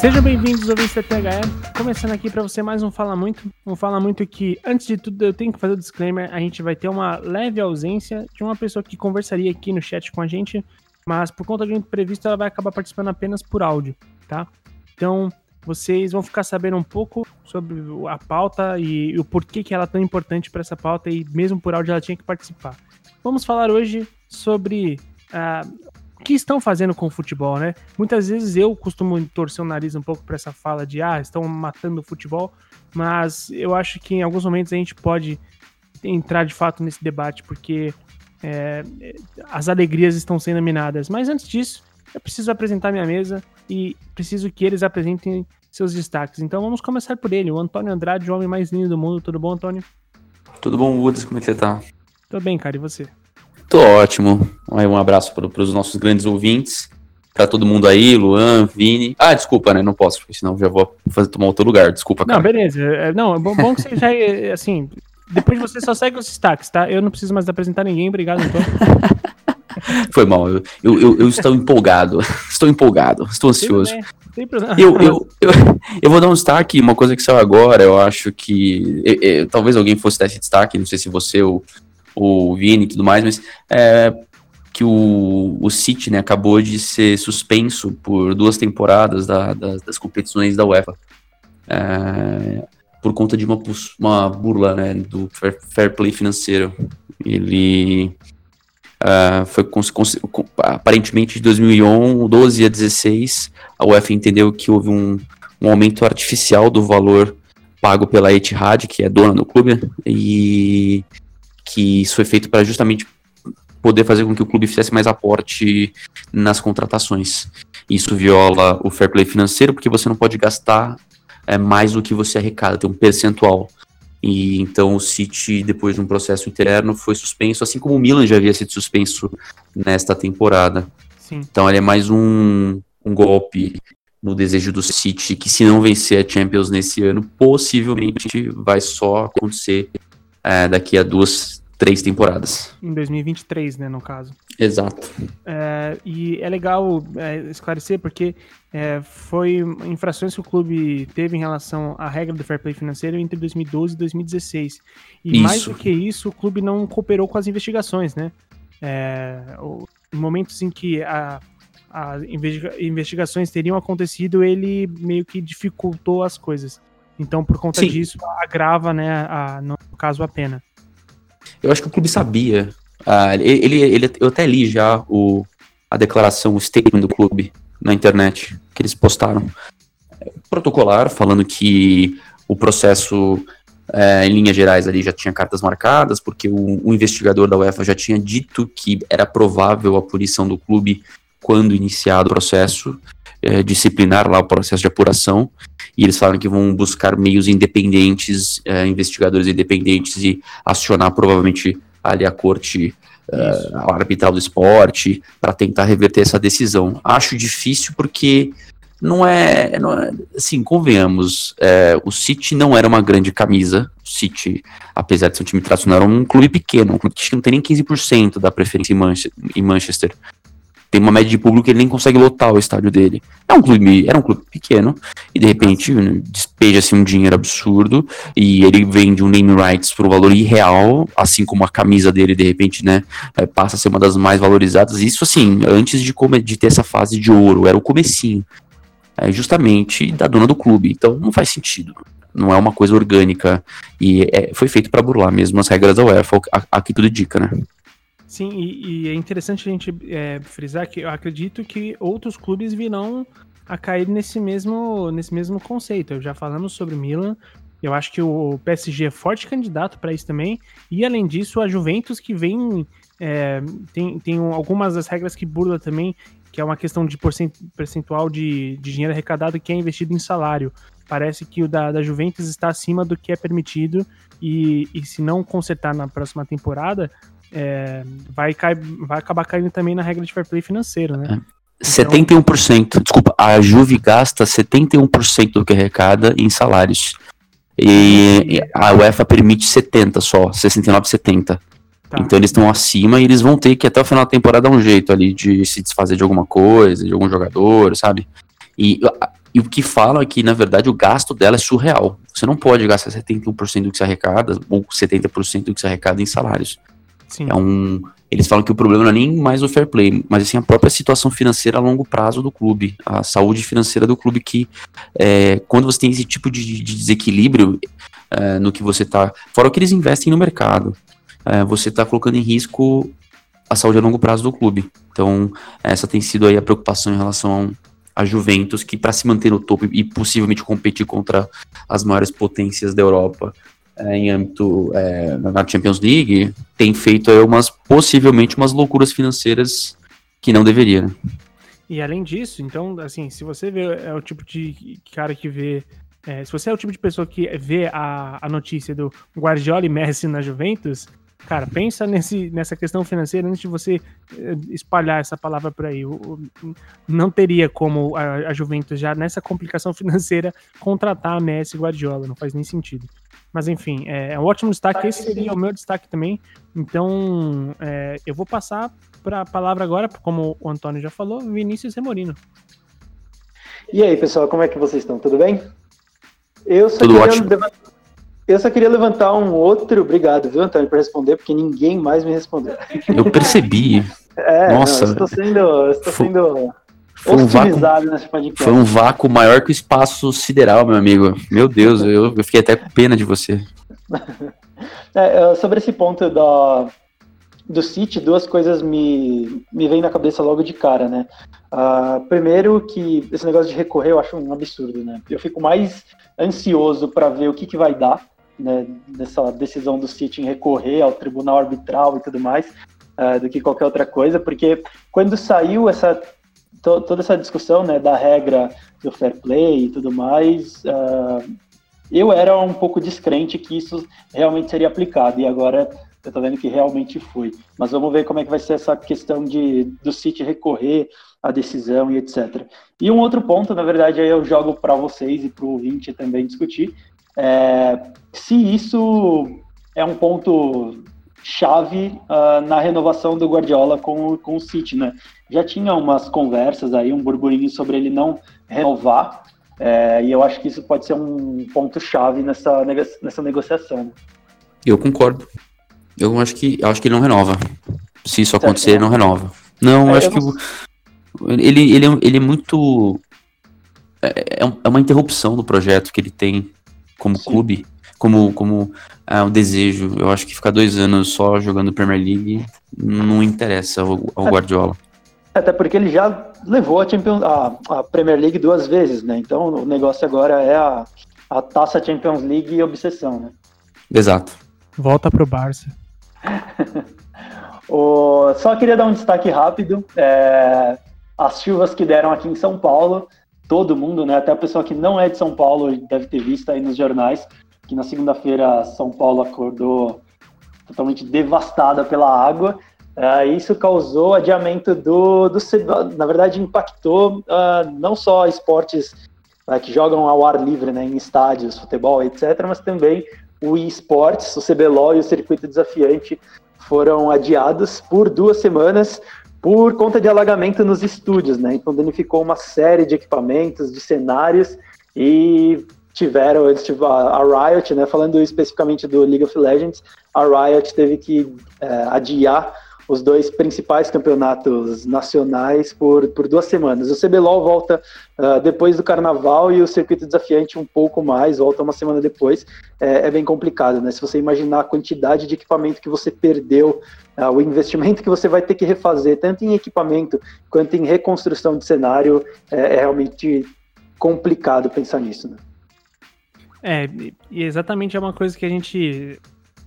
Sejam bem-vindos ao VCTHE, começando aqui para você mais um Fala Muito. Um Fala Muito que, antes de tudo, eu tenho que fazer o disclaimer, a gente vai ter uma leve ausência de uma pessoa que conversaria aqui no chat com a gente, mas por conta de um imprevisto ela vai acabar participando apenas por áudio, tá? Então, vocês vão ficar sabendo um pouco sobre a pauta e, o porquê que ela é tão importante para essa pauta e mesmo por áudio ela tinha que participar. Vamos falar hoje sobre uh, que estão fazendo com o futebol, né? Muitas vezes eu costumo torcer o nariz um pouco para essa fala de ah, estão matando o futebol, mas eu acho que em alguns momentos a gente pode entrar de fato nesse debate, porque é, as alegrias estão sendo minadas. Mas antes disso, eu preciso apresentar minha mesa e preciso que eles apresentem seus destaques. Então vamos começar por ele, o Antônio Andrade, o homem mais lindo do mundo. Tudo bom, Antônio? Tudo bom, Woods? Como é que você tá? Tô bem, cara, e você? Tô ótimo. Aí um abraço para os nossos grandes ouvintes. Para todo mundo aí, Luan, Vini. Ah, desculpa, né? Não posso, porque senão já vou fazer tomar outro lugar. Desculpa, cara. Não, beleza. É, não, é bom, bom que você já, assim, depois você só segue os destaques, tá? Eu não preciso mais apresentar ninguém. Obrigado, Antônio. Foi mal, eu, eu, eu, estou empolgado. Estou empolgado, estou ansioso. Eu, eu, eu, eu, vou dar um destaque, uma coisa que saiu agora, eu acho que. Eu, eu, talvez alguém fosse dar esse destaque, não sei se você ou o Vini e tudo mais, mas é, que o, o City né, acabou de ser suspenso por duas temporadas da, da, das competições da UEFA. É, por conta de uma, uma burla né, do fair, fair play financeiro. Ele Uh, foi aparentemente de 2012 a 16, a UEFA entendeu que houve um, um aumento artificial do valor pago pela Etihad, que é dona do clube, e que isso foi feito para justamente poder fazer com que o clube fizesse mais aporte nas contratações. Isso viola o fair play financeiro, porque você não pode gastar é, mais do que você arrecada, tem um percentual. E então o City, depois de um processo interno, foi suspenso, assim como o Milan já havia sido suspenso nesta temporada. Sim. Então ele é mais um, um golpe no desejo do City, que se não vencer a Champions nesse ano, possivelmente vai só acontecer é, daqui a duas, três temporadas. Em 2023, né, no caso. Exato. É, e é legal é, esclarecer porque é, foi infrações que o clube teve em relação à regra do fair play financeiro entre 2012 e 2016. E isso. mais do que isso, o clube não cooperou com as investigações, né? É, em momentos em que a, as investigações teriam acontecido, ele meio que dificultou as coisas. Então, por conta Sim. disso, agrava, né, a, no caso, a pena. Eu acho que o clube sabia. Ah, ele, ele, eu até li já o, a declaração, o statement do clube na internet, que eles postaram. Protocolar, falando que o processo, é, em linhas gerais, ali já tinha cartas marcadas, porque o, o investigador da UEFA já tinha dito que era provável a punição do clube quando iniciado o processo é, disciplinar lá o processo de apuração, e eles falaram que vão buscar meios independentes, é, investigadores independentes, e acionar provavelmente ali a corte uh, a arbitral do esporte para tentar reverter essa decisão. Acho difícil porque não é, não é assim, convenhamos, é, o City não era uma grande camisa, o City, apesar de ser um time tradicional, era um clube pequeno, um clube que não tem nem 15% da preferência em Manchester tem uma média de público que ele nem consegue lotar o estádio dele. É um clube, era um clube pequeno, e de repente despeja-se um dinheiro absurdo, e ele vende um name rights por um valor irreal, assim como a camisa dele, de repente, né, é, passa a ser uma das mais valorizadas. Isso, assim, antes de, de ter essa fase de ouro, era o comecinho. É justamente da dona do clube. Então não faz sentido. Não é uma coisa orgânica. E é, foi feito para burlar mesmo as regras da UEFA, aqui tudo indica, né? Sim, e, e, é interessante a gente é, frisar que eu acredito que outros clubes virão a cair nesse mesmo, nesse mesmo conceito. Eu já falamos sobre o Milan, eu acho que o PSG é forte candidato para isso também. E além disso, a Juventus que vem. É, tem, tem algumas das regras que burla também, que é uma questão de percentual de, de dinheiro arrecadado que é investido em salário. Parece que o da, da Juventus está acima do que é permitido. E, e se não consertar na próxima temporada, é, vai, cair, vai acabar caindo também na regra de fair play financeiro, né? É. 71%, desculpa, a Juve gasta 71% do que arrecada em salários. E a UEFA permite 70 só, 69, 70. Tá. Então eles estão acima e eles vão ter que até o final da temporada dar um jeito ali de se desfazer de alguma coisa, de algum jogador, sabe? E e o que fala é que, na verdade, o gasto dela é surreal. Você não pode gastar 71% do que se arrecada ou 70% do que se arrecada em salários. Sim. É um, eles falam que o problema não é nem mais o fair play, mas assim a própria situação financeira a longo prazo do clube, a saúde financeira do clube que é, quando você tem esse tipo de, de desequilíbrio é, no que você está, fora o que eles investem no mercado, é, você está colocando em risco a saúde a longo prazo do clube. Então essa tem sido aí a preocupação em relação a Juventus que para se manter no topo e possivelmente competir contra as maiores potências da Europa em âmbito é, na Champions League, tem feito é, umas possivelmente umas loucuras financeiras que não deveria. Né? E além disso, então, assim, se você vê, é o tipo de cara que vê. É, se você é o tipo de pessoa que vê a, a notícia do Guardiola e Messi na Juventus, cara, pensa nesse, nessa questão financeira antes de você é, espalhar essa palavra por aí. Não teria como a, a, Juventus, já nessa complicação financeira, contratar a Messi e Guardiola, não faz nem sentido. Mas enfim, é, é um ótimo destaque. Esse seria o meu destaque também. Então, é, eu vou passar para a palavra agora, como o Antônio já falou, Vinícius Remorino. E aí, pessoal, como é que vocês estão? Tudo bem? Eu só, Tudo queria, levantar, eu só queria levantar um outro. Obrigado, viu, Antônio, por responder, porque ninguém mais me respondeu. Eu percebi. É, Nossa. Não, estou sendo. Estou sendo foi um, vácuo, foi um vácuo maior que o espaço sideral, meu amigo. Meu Deus, eu, eu fiquei até com pena de você. É, sobre esse ponto da, do City, duas coisas me, me vêm na cabeça logo de cara, né? Uh, primeiro que esse negócio de recorrer eu acho um absurdo, né? Eu fico mais ansioso para ver o que, que vai dar, né, nessa decisão do City em recorrer ao tribunal arbitral e tudo mais, uh, do que qualquer outra coisa, porque quando saiu essa to, toda essa discussão né, da regra do fair play e tudo mais, uh, eu era um pouco descrente que isso realmente seria aplicado, e agora eu estou vendo que realmente foi. Mas vamos ver como é que vai ser essa questão de do City recorrer à decisão e etc. E um outro ponto, na verdade, aí eu jogo para vocês e para o ouvinte também discutir, é, se isso é um ponto chave uh, na renovação do Guardiola com, com o City, né? Já tinha umas conversas aí, um burburinho sobre ele não renovar, é, e eu acho que isso pode ser um ponto chave nessa, nessa negociação. Eu concordo. Eu acho que acho que ele não renova. Se isso acontecer, ele não renova. Não, é, eu acho que não... ele, ele, é, ele é muito é, é, é uma interrupção do projeto que ele tem como Sim. clube como, como é, um desejo. Eu acho que ficar dois anos só jogando Premier League não interessa ao, ao Guardiola. Até porque ele já levou a, Champions, a, a, Premier League duas vezes, né? Então o negócio agora é a, a taça Champions League e obsessão, né? Exato. Volta pro Barça. o, só queria dar um destaque rápido. É, as chuvas que deram aqui em São Paulo, todo mundo, né? Até a pessoa que não é de São Paulo deve ter visto aí nos jornais que na segunda-feira São Paulo acordou totalmente devastada pela água. Uh, isso causou adiamento do, do na verdade impactou uh, não só esportes uh, que jogam ao ar livre, né, em estádios, futebol, etc., mas também o esportes, o CBLOL e o circuito desafiante foram adiados por duas semanas por conta de alagamento nos estúdios, né? Então danificou uma série de equipamentos, de cenários e tiveram, eles tiveram a Riot, né, falando especificamente do League of Legends, a Riot teve que é, adiar os dois principais campeonatos nacionais por, por duas semanas. O CBLOL volta uh, depois do carnaval e o circuito desafiante um pouco mais, volta uma semana depois. É, é bem complicado, né? Se você imaginar a quantidade de equipamento que você perdeu, uh, o investimento que você vai ter que refazer, tanto em equipamento quanto em reconstrução de cenário, é, é realmente complicado pensar nisso, né? É, e exatamente é uma coisa que a gente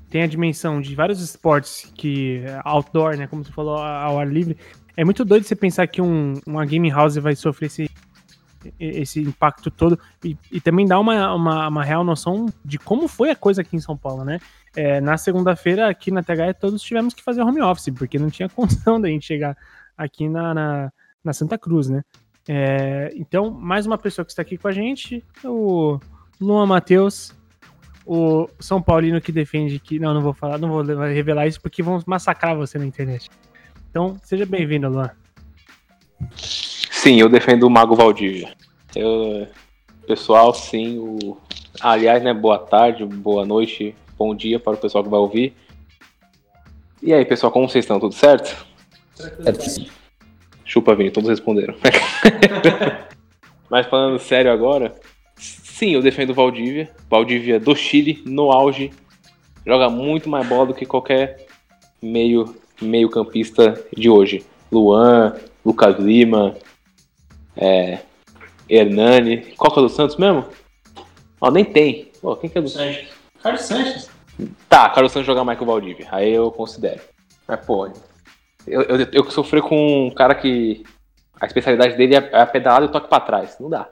tem a dimensão de vários esportes que outdoor, né, como você falou, ao ar livre. É muito doido você pensar que um, uma game house vai sofrer esse, esse impacto todo e, e também dá uma, uma, uma, real noção de como foi a coisa aqui em São Paulo, né? É, na segunda-feira, aqui na THE, todos tivemos que fazer home office, porque não tinha condição da gente chegar aqui na, na, na Santa Cruz, né? É, então, mais uma pessoa que está aqui com a gente, o Luan Matheus, o São Paulino que defende que. Não, não vou falar, não vou revelar isso porque vão massacrar você na internet. Então, seja bem-vindo, Luan. Sim, eu defendo o Mago Valdívia. Eu, Pessoal, sim. O... Aliás, né, boa tarde, boa noite, bom dia para o pessoal que vai ouvir. E aí, pessoal, como vocês estão? Tudo certo? Certo. Chupa, Vini, todos responderam. Mas falando sério agora, sim, eu defendo o Valdívia. Valdívia do Chile, no auge. Joga muito mais bola do que qualquer meio, meio campista de hoje. Luan, Lucas Lima, é, Hernani. Qual que é do Santos mesmo? Ó, nem tem. Pô, quem que é do Santos? Carlos Sanches. Tá, Carlos Santos jogar mais que o Valdívia. Aí eu considero. Mas, pô, eu, eu, eu sofri com um cara que a especialidade dele é a pedalada e o toque pra trás. Não dá.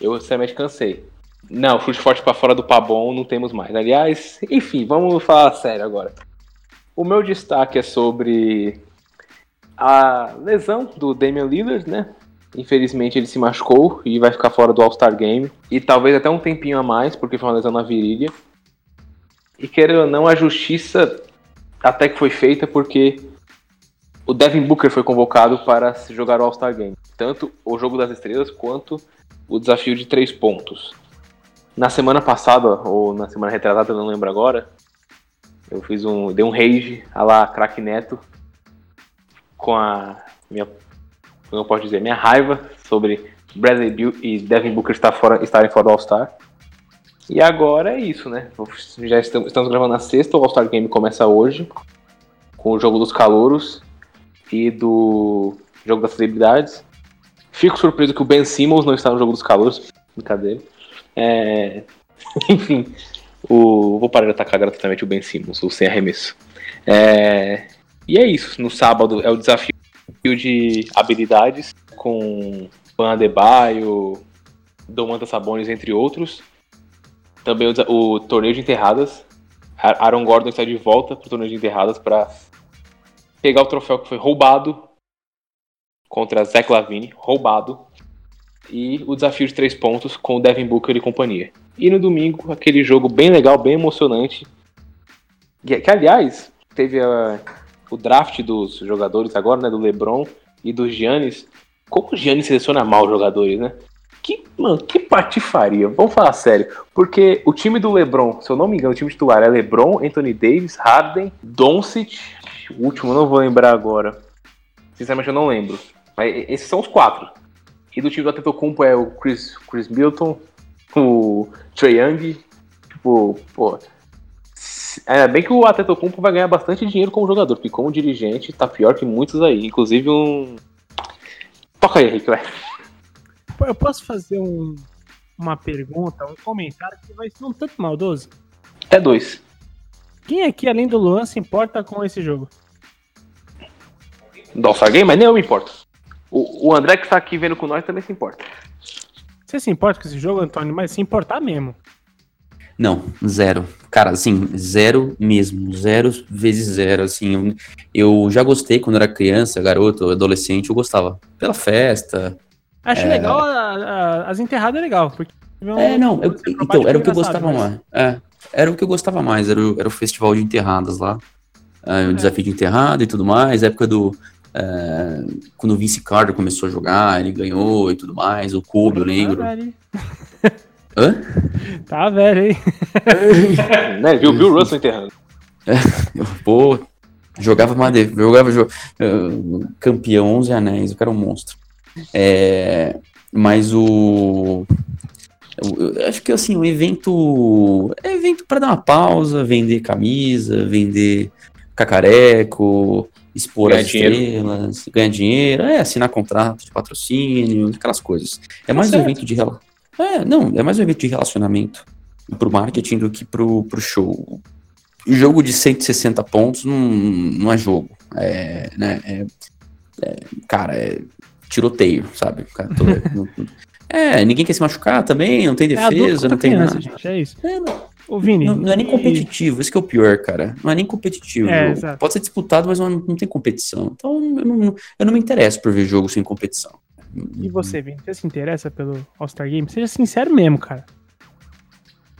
Eu, sinceramente, cansei. Não, chute forte para fora do Pabon não temos mais. Aliás, enfim, vamos falar sério agora. O meu destaque é sobre a lesão do Damian Lillard, né? Infelizmente ele se machucou e vai ficar fora do All-Star Game. E talvez até um tempinho a mais, porque foi uma lesão na virilha. E querendo ou não, a justiça até que foi feita porque o Devin Booker foi convocado para jogar o All-Star Game. Tanto o jogo das estrelas quanto o desafio de três pontos. Na semana passada, ou na semana retrasada, não lembro agora, eu fiz um. dei um rage a lá craque neto com a minha. como eu posso dizer, minha raiva sobre Bradley Bill e Devin Booker estar fora, estarem fora do All-Star. E agora é isso, né? Já estamos, estamos gravando na sexta, o All-Star Game começa hoje, com o jogo dos calouros e do jogo das celebridades. Fico surpreso que o Ben Simmons não está no jogo dos calouros. Brincadeira. É... Enfim, o... vou parar de atacar gratuitamente o Ben Simmons, o sem arremesso. É... E é isso. No sábado é o desafio de habilidades com Van Adebayo, Domantas Sabonis, entre outros. Também o, o, torneio de enterradas. Aaron Gordon está de volta para o torneio de enterradas para pegar o troféu que foi roubado contra Zach Lavine, roubado. E o desafio de três pontos com o Devin Booker e companhia. E no domingo, aquele jogo bem legal, bem emocionante. Que, que aliás, teve a, o draft dos jogadores agora, né? Do LeBron e do Giannis. Como o Giannis seleciona mal os jogadores, né? Que, mano, que patifaria. Vamos falar sério. Porque o time do LeBron, se eu não me engano, o time titular é LeBron, Anthony Davis, Harden, Doncic. O último eu não vou lembrar agora. Sinceramente, eu não lembro. Mas esses são os quatro. E do time do Atlético é o Chris, Chris Milton, o Trae Young. Tipo, pô. Ainda bem que o Atlético vai ganhar bastante dinheiro como jogador, porque como dirigente tá pior que muitos aí. Inclusive um. Toca aí, Henrique, vai. Eu posso fazer um, uma pergunta, um comentário que vai ser um tanto maldoso? Até dois. Quem aqui, além do Luan, se importa com esse jogo? Do All-Star Game? Mas nem eu me importo. O, o André que está aqui vendo com nós também se importa. Você se importa com esse jogo, Antônio? Mas se importar mesmo. Não, zero. Cara, assim, zero mesmo. Zero vezes zero, assim. Eu, eu já gostei quando era criança, garoto, adolescente, eu gostava. Pela festa. Acho é... legal, a, a, as enterradas é legal. Porque é, não, eu, então, era o que eu gostava mas... mais. É, era o que eu gostava mais, era o, era o festival de enterradas lá. É, o é. desafio de enterrada e tudo mais, época do, é, quando o Vince Carter começou a jogar, ele ganhou e tudo mais. O Kobe, eu tá lembro. Tá velho, Hã? Tá velho, hein? né, viu, viu o Russell enterrando. É, pô, jogava Made... jogava jo... campeão 11 anéis, o cara é um monstro. É, mas o eu, eu acho que assim, o evento é evento para dar uma pausa, vender camisa, vender cacareco, expor ganhar as estrelas, ganhar dinheiro, é, assinar contrato de patrocínio, aquelas coisas. É mais tá um evento de é, não, é mais um evento de relacionamento pro marketing do que pro, pro show. O jogo de 160 pontos não, não é jogo. É, né, é, é cara, é tiroteio, sabe? Cara, todo, é, ninguém quer se machucar também, não tem é defesa, é não tem criança, nada. Gente, é isso. É, não. Ô, Vini, não, não, é nem competitivo, isso que é o pior, cara. Não é nem competitivo. É, Pode ser disputado, mas não, não tem competição. Então eu não, eu não me interesso por ver jogo sem competição. E você, Vini, você se interessa pelo All-Star Game? Seja sincero mesmo, cara.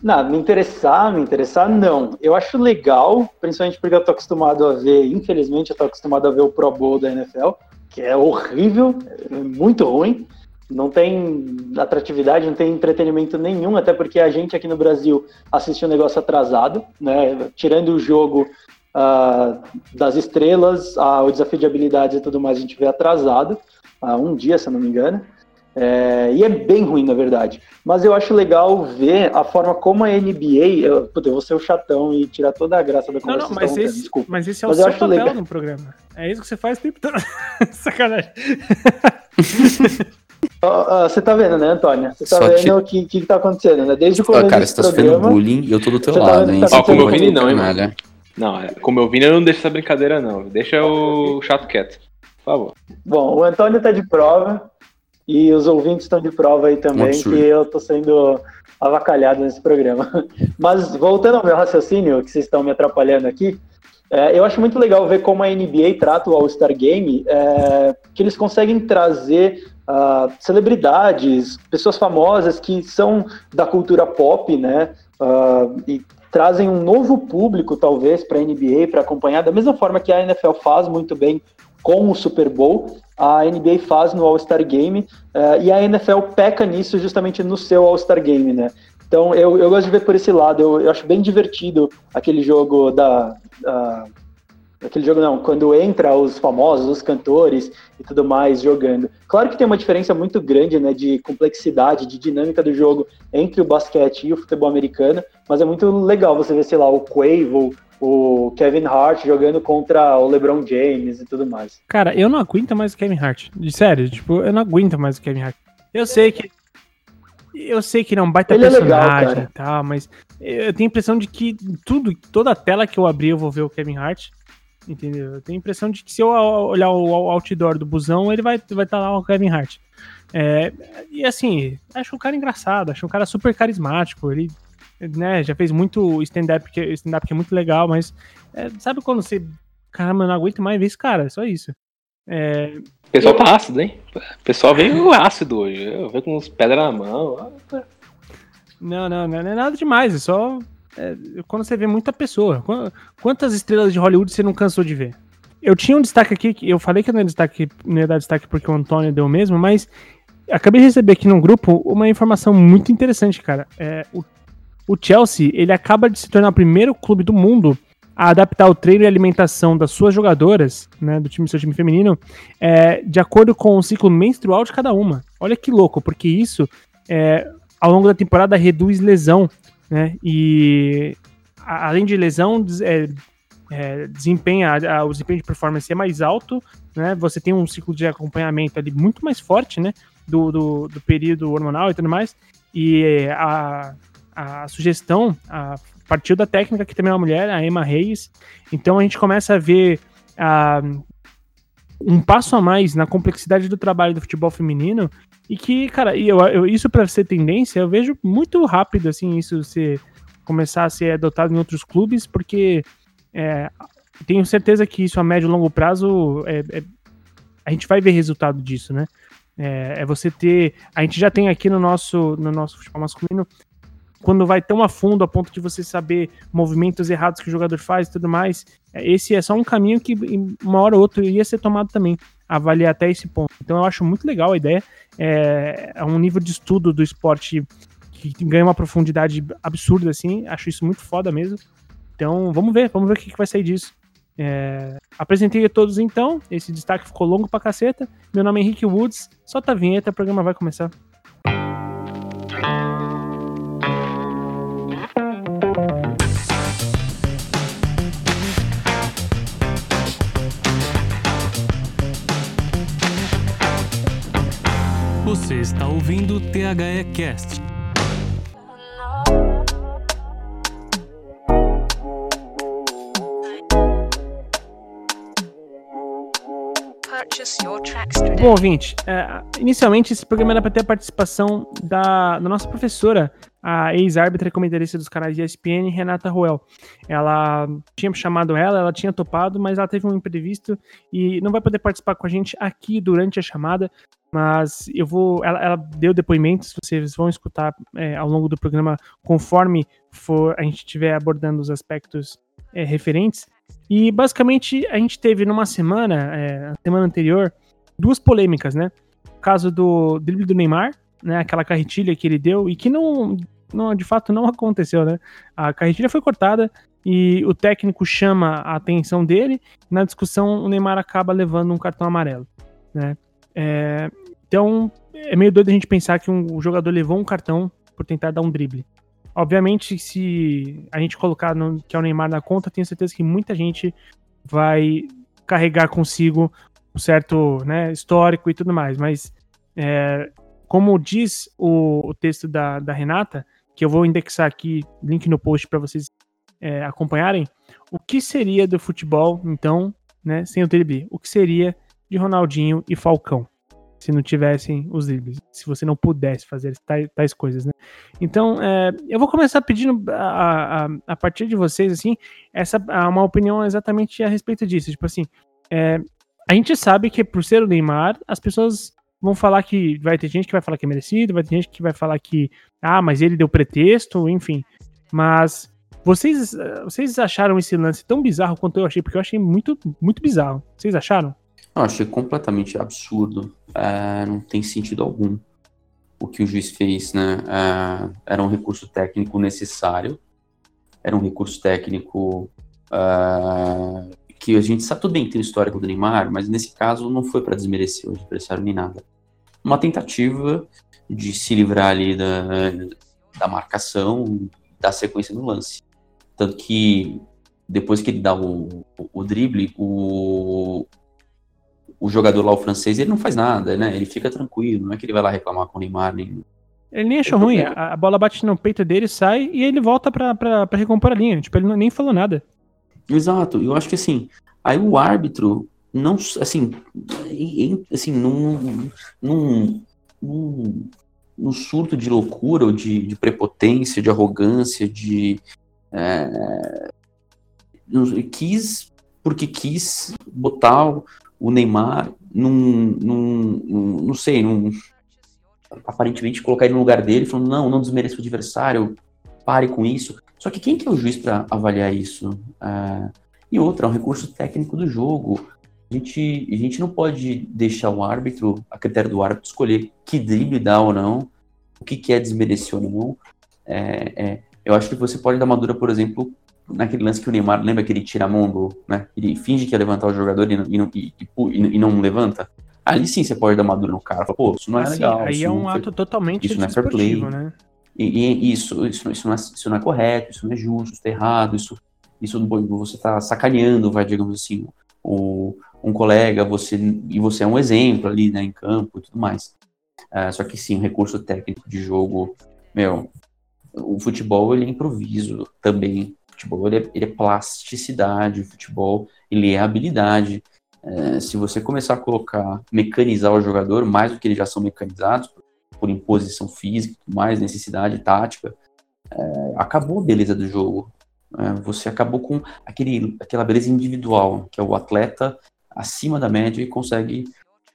Não, me interessar, me interessar, não. Eu acho legal, principalmente porque eu tô acostumado a ver, infelizmente, eu tô acostumado a ver o Pro Bowl da NFL, que é horrível, é muito ruim. Não tem atratividade, não tem entretenimento nenhum, até porque a gente aqui no Brasil assiste um negócio atrasado, né? Tirando o jogo uh, das estrelas, uh, o desafio de habilidades e tudo mais, a gente vê atrasado, uh, um dia, se eu não me engano. É, e é bem ruim, na verdade. Mas eu acho legal ver a forma como a NBA. Eu, puta, eu vou ser o chatão e tirar toda a graça da conversa. Não, não, mas, esse, desculpa. mas esse é o mas seu papel legal. no programa. É isso que você faz o tempo todo. Sacanagem. Você tá vendo, né, Antônia? Você tá Só vendo o que, que tá acontecendo, né? Desde o começo Cara, você tá sofrendo bullying e eu tô do teu tá lado, hein? Ó, como eu vi, não, hein, mano? Não, é, como eu vi, eu não deixo essa brincadeira, não. Deixa o chato quieto, por favor. Bom, o Antônio tá de prova e os ouvintes estão de prova aí também, que eu tô sendo avacalhado nesse programa. Mas voltando ao meu raciocínio, que vocês estão me atrapalhando aqui, é, eu acho muito legal ver como a NBA trata o All-Star Game, é, que eles conseguem trazer uh, celebridades, pessoas famosas que são da cultura pop, né? Uh, e trazem um novo público, talvez, para a NBA, para acompanhar, da mesma forma que a NFL faz muito bem com o Super Bowl, a NBA faz no All-Star Game, uh, e a NFL peca nisso justamente no seu All-Star Game, né? Então eu, eu gosto de ver por esse lado, eu, eu acho bem divertido aquele jogo da. Uh, aquele jogo não, quando entra os famosos, os cantores e tudo mais jogando. Claro que tem uma diferença muito grande, né, de complexidade, de dinâmica do jogo entre o basquete e o futebol americano, mas é muito legal você ver, sei lá, o Quavo, o Kevin Hart jogando contra o LeBron James e tudo mais. Cara, eu não aguento mais o Kevin Hart. De sério, tipo, eu não aguento mais o Kevin Hart. Eu sei que eu sei que não baita Ele personagem é legal, e tal, mas eu tenho a impressão de que tudo, toda a tela que eu abrir eu vou ver o Kevin Hart. Entendeu? Eu tenho a impressão de que se eu olhar o outdoor do busão, ele vai estar vai tá lá o Kevin Hart. É, e assim, acho o cara engraçado, acho o cara super carismático. Ele né, já fez muito stand-up que, stand que é muito legal, mas é, sabe quando você. Caramba, eu não aguento mais ver esse cara, é só isso. É, o pessoal tá ácido, hein? O pessoal veio ácido hoje. Eu vejo com uns pedras na mão. Não, não, não é nada demais. É só é, quando você vê muita pessoa. Quantas estrelas de Hollywood você não cansou de ver? Eu tinha um destaque aqui, eu falei que não ia, destaque, não ia dar destaque porque o Antônio deu mesmo, mas acabei de receber aqui no grupo uma informação muito interessante, cara. É, o, o Chelsea, ele acaba de se tornar o primeiro clube do mundo a adaptar o treino e alimentação das suas jogadoras, né, do time seu time feminino, é, de acordo com o ciclo menstrual de cada uma. Olha que louco, porque isso, é, ao longo da temporada, reduz lesão, né, e a, além de lesão, é, é, desempenha, a, o desempenho de performance é mais alto, né, você tem um ciclo de acompanhamento ali muito mais forte, né, do, do, do período hormonal e tudo mais, e a, a sugestão, a partiu da técnica que também é uma mulher, a Emma Reis. Então a gente começa a ver uh, um passo a mais na complexidade do trabalho do futebol feminino e que, cara, eu, eu, isso para ser tendência, eu vejo muito rápido assim isso ser, começar a ser adotado em outros clubes, porque é, tenho certeza que isso a médio e longo prazo é, é, a gente vai ver resultado disso, né? É, é, você ter. A gente já tem aqui no nosso, no nosso futebol masculino quando vai tão a fundo a ponto de você saber movimentos errados que o jogador faz e tudo mais, é, esse é só um caminho que uma hora ou outra ia ser tomado também, avaliar até esse ponto. Então eu acho muito legal a ideia, é, é um nível de estudo do esporte que ganha uma profundidade absurda, assim, acho isso muito foda mesmo. Então vamos ver, vamos ver o que, que vai sair disso. É, apresentei a todos então, esse destaque ficou longo pra caceta. Meu nome é Henrique Woods, solta a vinheta, o programa vai começar. Você está ouvindo o THE Cast. Bom, ouvinte, é, inicialmente esse programa era para ter a participação da, da nossa professora, a ex-árbitra e comentarista dos canais de ESPN, Renata Roel. Ela tinha chamado ela, ela tinha topado, mas ela teve um imprevisto e não vai poder participar com a gente aqui durante a chamada, mas eu vou. Ela, ela deu depoimentos, vocês vão escutar é, ao longo do programa conforme for a gente estiver abordando os aspectos é, referentes. E basicamente a gente teve numa semana, é, semana anterior, duas polêmicas, né? caso do drible do Neymar, né? Aquela carretilha que ele deu e que não, não de fato não aconteceu, né? A carretilha foi cortada e o técnico chama a atenção dele. Na discussão, o Neymar acaba levando um cartão amarelo, né? É, então, é meio doido a gente pensar que um jogador levou um cartão por tentar dar um drible. Obviamente, se a gente colocar no, que é o Neymar na conta, tenho certeza que muita gente vai carregar consigo um certo né, histórico e tudo mais. Mas, é, como diz o, o texto da, da, Renata, que eu vou indexar aqui, link no post para vocês é, acompanharem, o que seria do futebol, então, né, sem o drible? O que seria de Ronaldinho e Falcão? se não tivessem os dribles, se você não pudesse fazer tais, tais coisas, né? Então, é, eu vou começar pedindo a, a, a, partir de vocês, assim, essa uma opinião exatamente a respeito disso. Tipo assim, é, a gente sabe que por ser o Neymar, as pessoas vão falar que vai ter gente que vai falar que é merecido, vai ter gente que vai falar que ah, mas ele deu pretexto, enfim. Mas vocês vocês acharam esse lance tão bizarro quanto eu achei? Porque eu achei muito muito bizarro. Vocês acharam? Eu achei completamente absurdo. É, não tem sentido algum o que o juiz fez, né? É, era um recurso técnico necessário, era um recurso técnico é, que a gente sabe tudo bem tem histórico do Neymar, mas nesse caso não foi para desmerecer o adversário nem nada. Uma tentativa de se livrar ali da, da marcação, da sequência do lance. Tanto que depois que ele dá o, o, o drible, o, o jogador lá, o francês, ele não faz nada, né? Ele fica tranquilo, não é que ele vai lá reclamar com o Neymar, nem. Ele nem achou ruim, a, a, bola bate no peito dele, sai e ele volta pra, pra, pra recompor a linha. Tipo, ele não, nem falou nada. Exato, eu acho que assim, aí o árbitro não, assim, assim, num, num, num, num surto de loucura ou de, de prepotência, de arrogância, de. É, quis, porque quis botar o Neymar num, num, num não sei, num, aparentemente colocar ele no lugar dele, falando, não, não desmereça o adversário, pare com isso. Só que quem que é o juiz para avaliar isso? Uh, e outra, é um recurso técnico do jogo. A gente, a gente não pode deixar o árbitro, a critério do árbitro, escolher que drible dá ou não, o que, que é desmerecer ou não. É, é, eu acho que você pode dar uma dura, por exemplo, naquele lance que o Neymar, lembra que ele tira a mão do, né? Ele finge que ia levantar o jogador e não, e, e, e, e não levanta. Ali sim você pode dar uma dura no cara. Pô, isso não é assim, legal. Aí é um ato foi, totalmente Isso não é fair play. Né? E, isso, isso, isso, não é, isso não é correto, isso não é justo, isso é errado, isso, isso você está sacaneando, vai, digamos assim, o, um colega, você e você é um exemplo ali, né, em campo e tudo mais. Uh, só que sim, o recurso técnico de jogo, meu, o futebol ele é improviso também futebol ele é, ele é plasticidade, o futebol ele é habilidade. É, se você começar a colocar, mecanizar o jogador mais do que eles já são mecanizados, por, por imposição física, mais necessidade tática, é, acabou a beleza do jogo. É, você acabou com aquele, aquela beleza individual, que é o atleta acima da média e consegue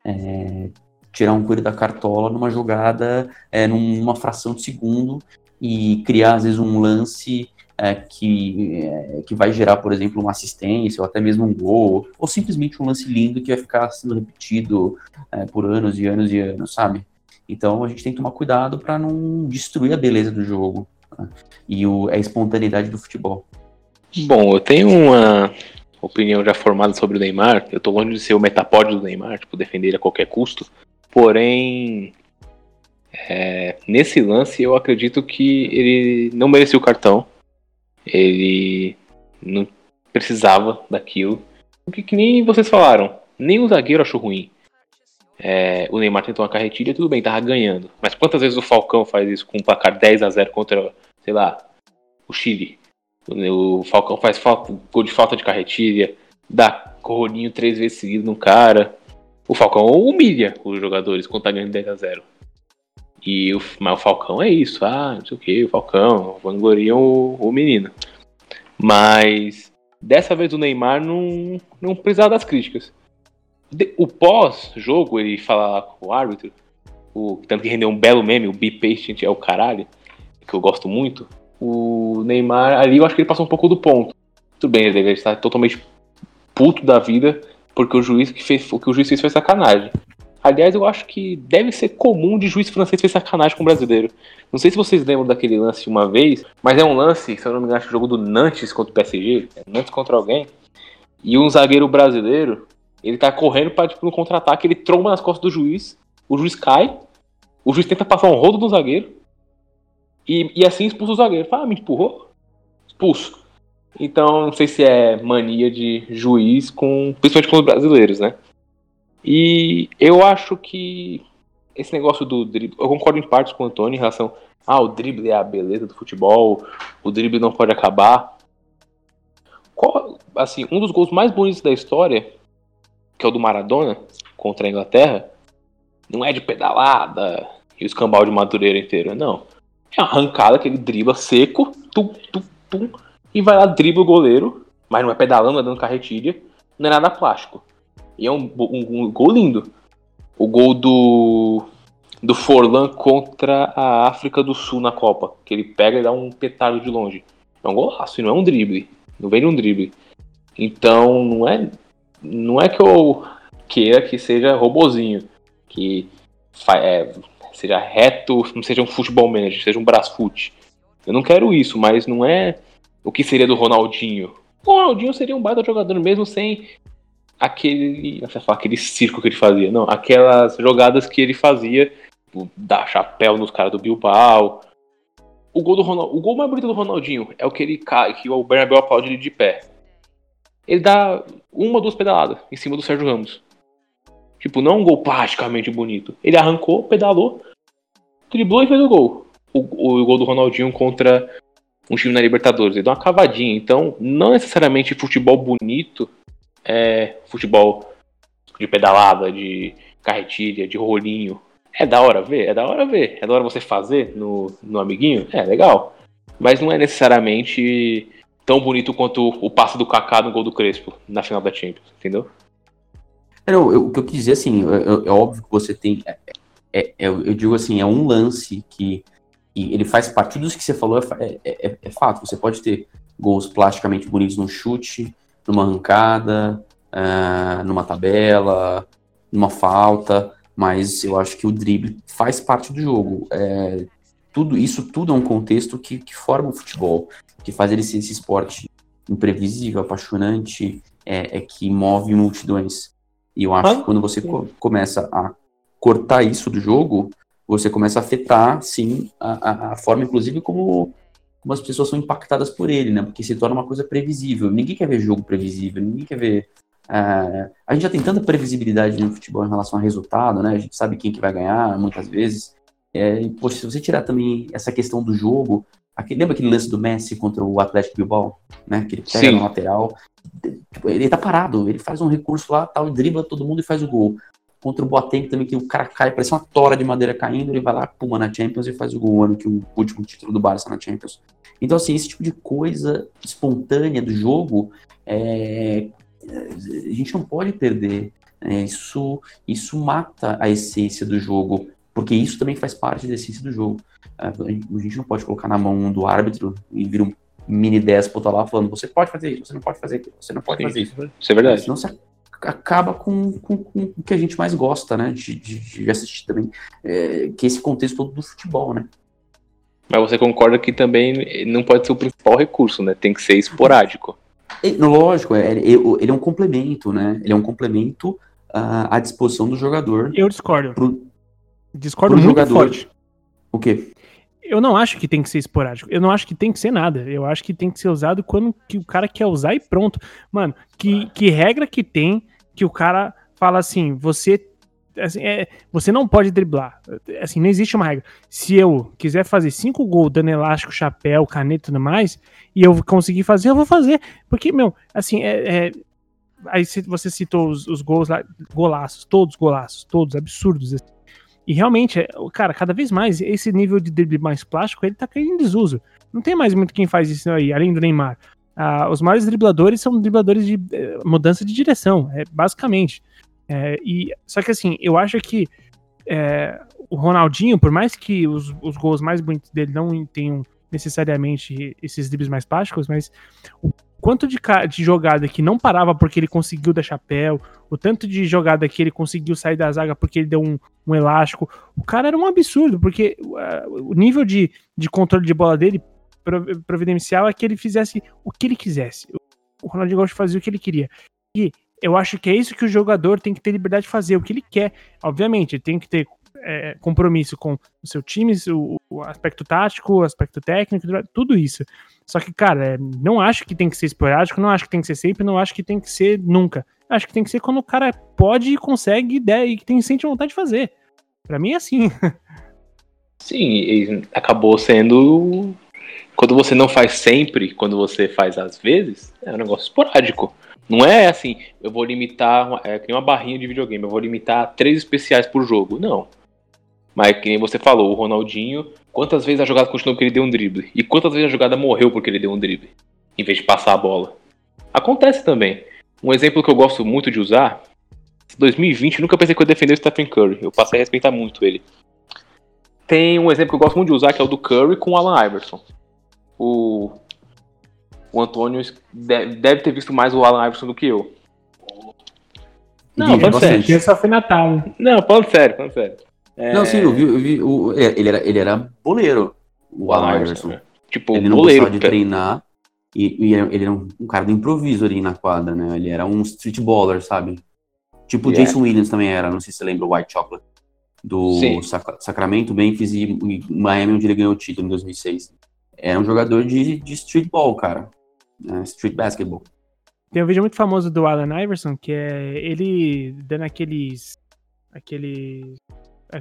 é, tirar um coelho da cartola numa jogada, é, numa fração de segundo e criar, às vezes, um lance é, que, é, que vai gerar, por exemplo, uma assistência ou até mesmo um gol, ou simplesmente um lance lindo que vai ficar sendo repetido é, por anos e anos e anos, sabe? Então a gente tem que tomar cuidado para não destruir a beleza do jogo né? e o, a espontaneidade do futebol. Bom, eu tenho uma opinião já formada sobre o Neymar. Eu tô longe de ser o metapódio do Neymar, tipo, defender ele a qualquer custo. Porém, é, nesse lance eu acredito que ele não merecia o cartão. Ele não precisava daquilo. Porque que nem vocês falaram, nem o zagueiro achou ruim. É, o Neymar tentou uma carretilha, tudo bem, tava ganhando. Mas quantas vezes o Falcão faz isso com um placar 10 a 0 contra, sei lá, o Chile? O Falcão faz falta, gol de falta de carretilha, dá corroninho três vezes seguido no cara. O Falcão humilha os jogadores quando tá ganhando 10 a 0 e o, mas o Falcão é isso, ah, não sei o que, o Falcão, vangloriam o, o menino. Mas dessa vez o Neymar não, não precisava das críticas. O pós-jogo, ele fala com o árbitro, o, tanto que rendeu um belo meme, o Be Patient é o caralho, que eu gosto muito. O Neymar, ali eu acho que ele passou um pouco do ponto. Tudo bem, ele deve estar totalmente puto da vida, porque o juiz que fez, o que o juiz fez foi sacanagem. Aliás, eu acho que deve ser comum de juiz francês fazer sacanagem com brasileiro. Não sei se vocês lembram daquele lance uma vez, mas é um lance, se eu não me engano, acho que o jogo do Nantes contra o PSG, é Nantes contra alguém, e um zagueiro brasileiro, ele tá correndo para tipo, no contra-ataque, ele tromba nas costas do juiz, o juiz cai, o juiz tenta passar um rodo no zagueiro, e, e assim expulsa o zagueiro. Fala, ah, me empurrou? Expulso. Então, não sei se é mania de juiz com, principalmente com os brasileiros, né? E eu acho que esse negócio do drible, eu concordo em partes com o Antônio em relação, ah, o drible é a beleza do futebol, o drible não pode acabar. Qual, assim, um dos gols mais bonitos da história, que é o do Maradona contra a Inglaterra, não é de pedalada e o escambau de Madureira inteiro, não. É uma arrancada que ele dribla seco, tum, tum, tum, e vai lá, dribla o goleiro, mas não é pedalando, é dando carretilha, não é nada plástico. E é um, um, um gol lindo. O gol do, do Forlan contra a África do Sul na Copa, que ele pega e dá um petardo de longe. É um golaço, e não é um drible. Não vem de um drible. Então, não é, não é que eu queira que seja robozinho, que é, seja reto, não seja um futebol manager, seja um brasfoot. Eu não quero isso, mas não é o que seria do Ronaldinho. O Ronaldinho seria um baita jogador mesmo sem aquele, você aquele circo que ele fazia, não, aquelas jogadas que ele fazia, tipo, dar chapéu nos caras do Bilbao. O gol do Ronald, o gol mais bonito do Ronaldinho é o que ele cai, que o Bernabéu aplaude ele de pé. Ele dá uma ou duas pedaladas em cima do Sérgio Ramos. Tipo, não um gol plasticamente bonito. Ele arrancou, pedalou, driblou e fez o gol. O, o, o gol do Ronaldinho contra um time na Libertadores. Ele deu uma cavadinha. Então, não necessariamente futebol bonito é futebol de pedalada, de carretilha, de rolinho. É da hora ver? É da hora ver. É da hora você fazer no, no amiguinho? É legal. Mas não é necessariamente tão bonito quanto o passe do Kaká no gol do Crespo na final da Champions, entendeu? O que eu quis dizer, assim, é, é óbvio que você tem. É, é, é eu digo assim, é um lance que, ele faz parte dos que você falou, é, é, é, fato. Você pode ter gols plasticamente bonitos no chute, numa arrancada, uh, numa tabela, numa falta, mas eu acho que o drible faz parte do jogo. Tudo Isso tudo é um contexto que, que forma o futebol, que faz ele ser esse esporte imprevisível, apaixonante, é, é que move multidões. E eu acho ah, que quando você co começa a cortar isso do jogo, você começa a afetar, sim, a, a, a forma, inclusive, como como as pessoas são impactadas por ele, né? Porque se torna uma coisa previsível. Ninguém quer ver jogo previsível, ninguém quer ver. Uh, a gente já tem tanta previsibilidade no futebol em relação a resultado, né? A gente sabe quem que vai ganhar muitas vezes. É, e, poxa, se você tirar também essa questão do jogo, lembra aquele lance do Messi contra o Atlético Bilbao, né? Que ele pega Sim. no lateral, tipo, ele tá parado, ele faz um recurso lá, tal, dribla todo mundo e faz o gol contra o Boateng também, que o cara cai, parece uma tora de madeira caindo, ele vai lá, puma na Champions e faz o gol, ano que o último título do Barça na Champions. Então, assim, esse tipo de coisa espontânea do jogo, é, a gente não pode perder. Né? Isso, isso mata a essência do jogo, porque isso também faz parte da essência do jogo. A gente não pode colocar na mão do árbitro e vir um mini déspota lá falando, você pode fazer isso, você não pode fazer isso, você não pode fazer isso. Isso é verdade. Senão você acaba com, com, com, o que a gente mais gosta, né? De, de, de assistir também, é, que é esse contexto todo do futebol, né? Mas você concorda que também não pode ser o principal recurso, né? Tem que ser esporádico. É, lógico, é, ele é um complemento, né? Ele é um complemento uh, à disposição do jogador. Eu discordo. Pro, discordo muito jogador. forte. O quê? Eu não acho que tem que ser esporádico. Eu não acho que tem que ser nada. Eu acho que tem que ser usado quando que o cara quer usar e pronto. Mano, que, que regra que tem que o cara fala assim, você assim, é, você não pode driblar. Assim, não existe uma regra. Se eu quiser fazer cinco gols dando elástico, chapéu, caneta e tudo mais, e eu conseguir fazer, eu vou fazer. Porque, meu, assim, é, é aí você citou os, os, gols lá, golaços, todos golaços, todos absurdos. Assim. E realmente, é, cara, cada vez mais, esse nível de drible mais plástico, ele tá caindo em desuso. Não tem mais muito quem faz isso aí, além do Neymar. Ah, os maiores dribladores são dribladores de eh, mudança de direção, é, basicamente. É, e, só que assim, eu acho que é, o Ronaldinho, por mais que os, os gols mais bonitos dele não tenham necessariamente esses dribles mais plásticos, mas o quanto de, de jogada que não parava porque ele conseguiu dar chapéu, o tanto de jogada que ele conseguiu sair da zaga porque ele deu um, um elástico. O cara era um absurdo, porque uh, o nível de, de controle de bola dele providencial é que ele fizesse o que ele quisesse. O Ronaldinho Gaúcho fazia o que ele queria. E eu acho que é isso que o jogador tem que ter liberdade de fazer, o que ele quer. Obviamente, ele tem que ter é, compromisso com o seu time, o, o, aspecto tático, o aspecto técnico, tudo isso. Só que, cara, é, não acho que tem que ser esporádico, não acho que tem que ser sempre, não acho que tem que ser nunca. Acho que tem que ser quando o cara pode e consegue ideia, e que tem sente vontade de fazer. Para mim é assim. Sim, acabou sendo. Quando você não faz sempre, quando você faz às vezes, é um negócio esporádico. Não é assim, eu vou limitar, é uma barrinha de videogame, eu vou limitar três especiais por jogo. Não. Mas que nem você falou, o Ronaldinho, quantas vezes a jogada continuou porque ele deu um drible? E quantas vezes a jogada morreu porque ele deu um drible? Em vez de passar a bola. Acontece também. Um exemplo que eu gosto muito de usar, 2020, nunca pensei que eu ia defender o Stephen Curry. Eu passei a respeitar muito ele. Tem um exemplo que eu gosto muito de usar, que é o do Curry com o Alan Iverson. O, o Antônio deve ter visto mais o Alan Iverson do que eu. Não, falando sério. Só foi Natal. Não, falando sério, falando sério. É... Não, sim, eu vi, eu vi o, é, ele, era, ele era boleiro, o Alan Iverson. Tipo, ele não boleiro, gostava de treinar e, e, ele era um, um, cara do improviso ali na quadra, né? Ele era um street baller, sabe? Tipo o yeah. Jason Williams também era, não sei se você lembra, o White Chocolate. Do Sac Sacramento, Memphis e, e Miami, onde ele ganhou o título em 2006. Era um jogador de, de streetball, cara. Né? Street basketball. Tem um vídeo muito famoso do Allen Iverson, que é ele dando aqueles. aqueles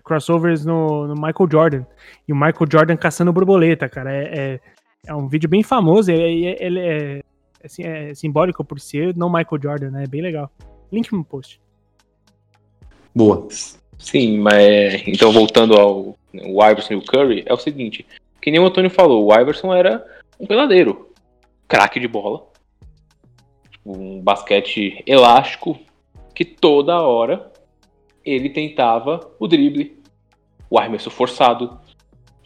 crossovers no, no, Michael Jordan. E o Michael Jordan caçando borboleta, cara. É, é, é um vídeo bem famoso. Ele é, é, é, assim, é, simbólico por ser não Michael Jordan, né? É bem legal. Link no post. Boa. Sim, mas então voltando ao o Iverson e o Curry, é o seguinte: que nem o Antônio falou, o Iverson era um peladeiro, craque de bola, um basquete elástico que toda hora ele tentava o drible, o arremesso forçado,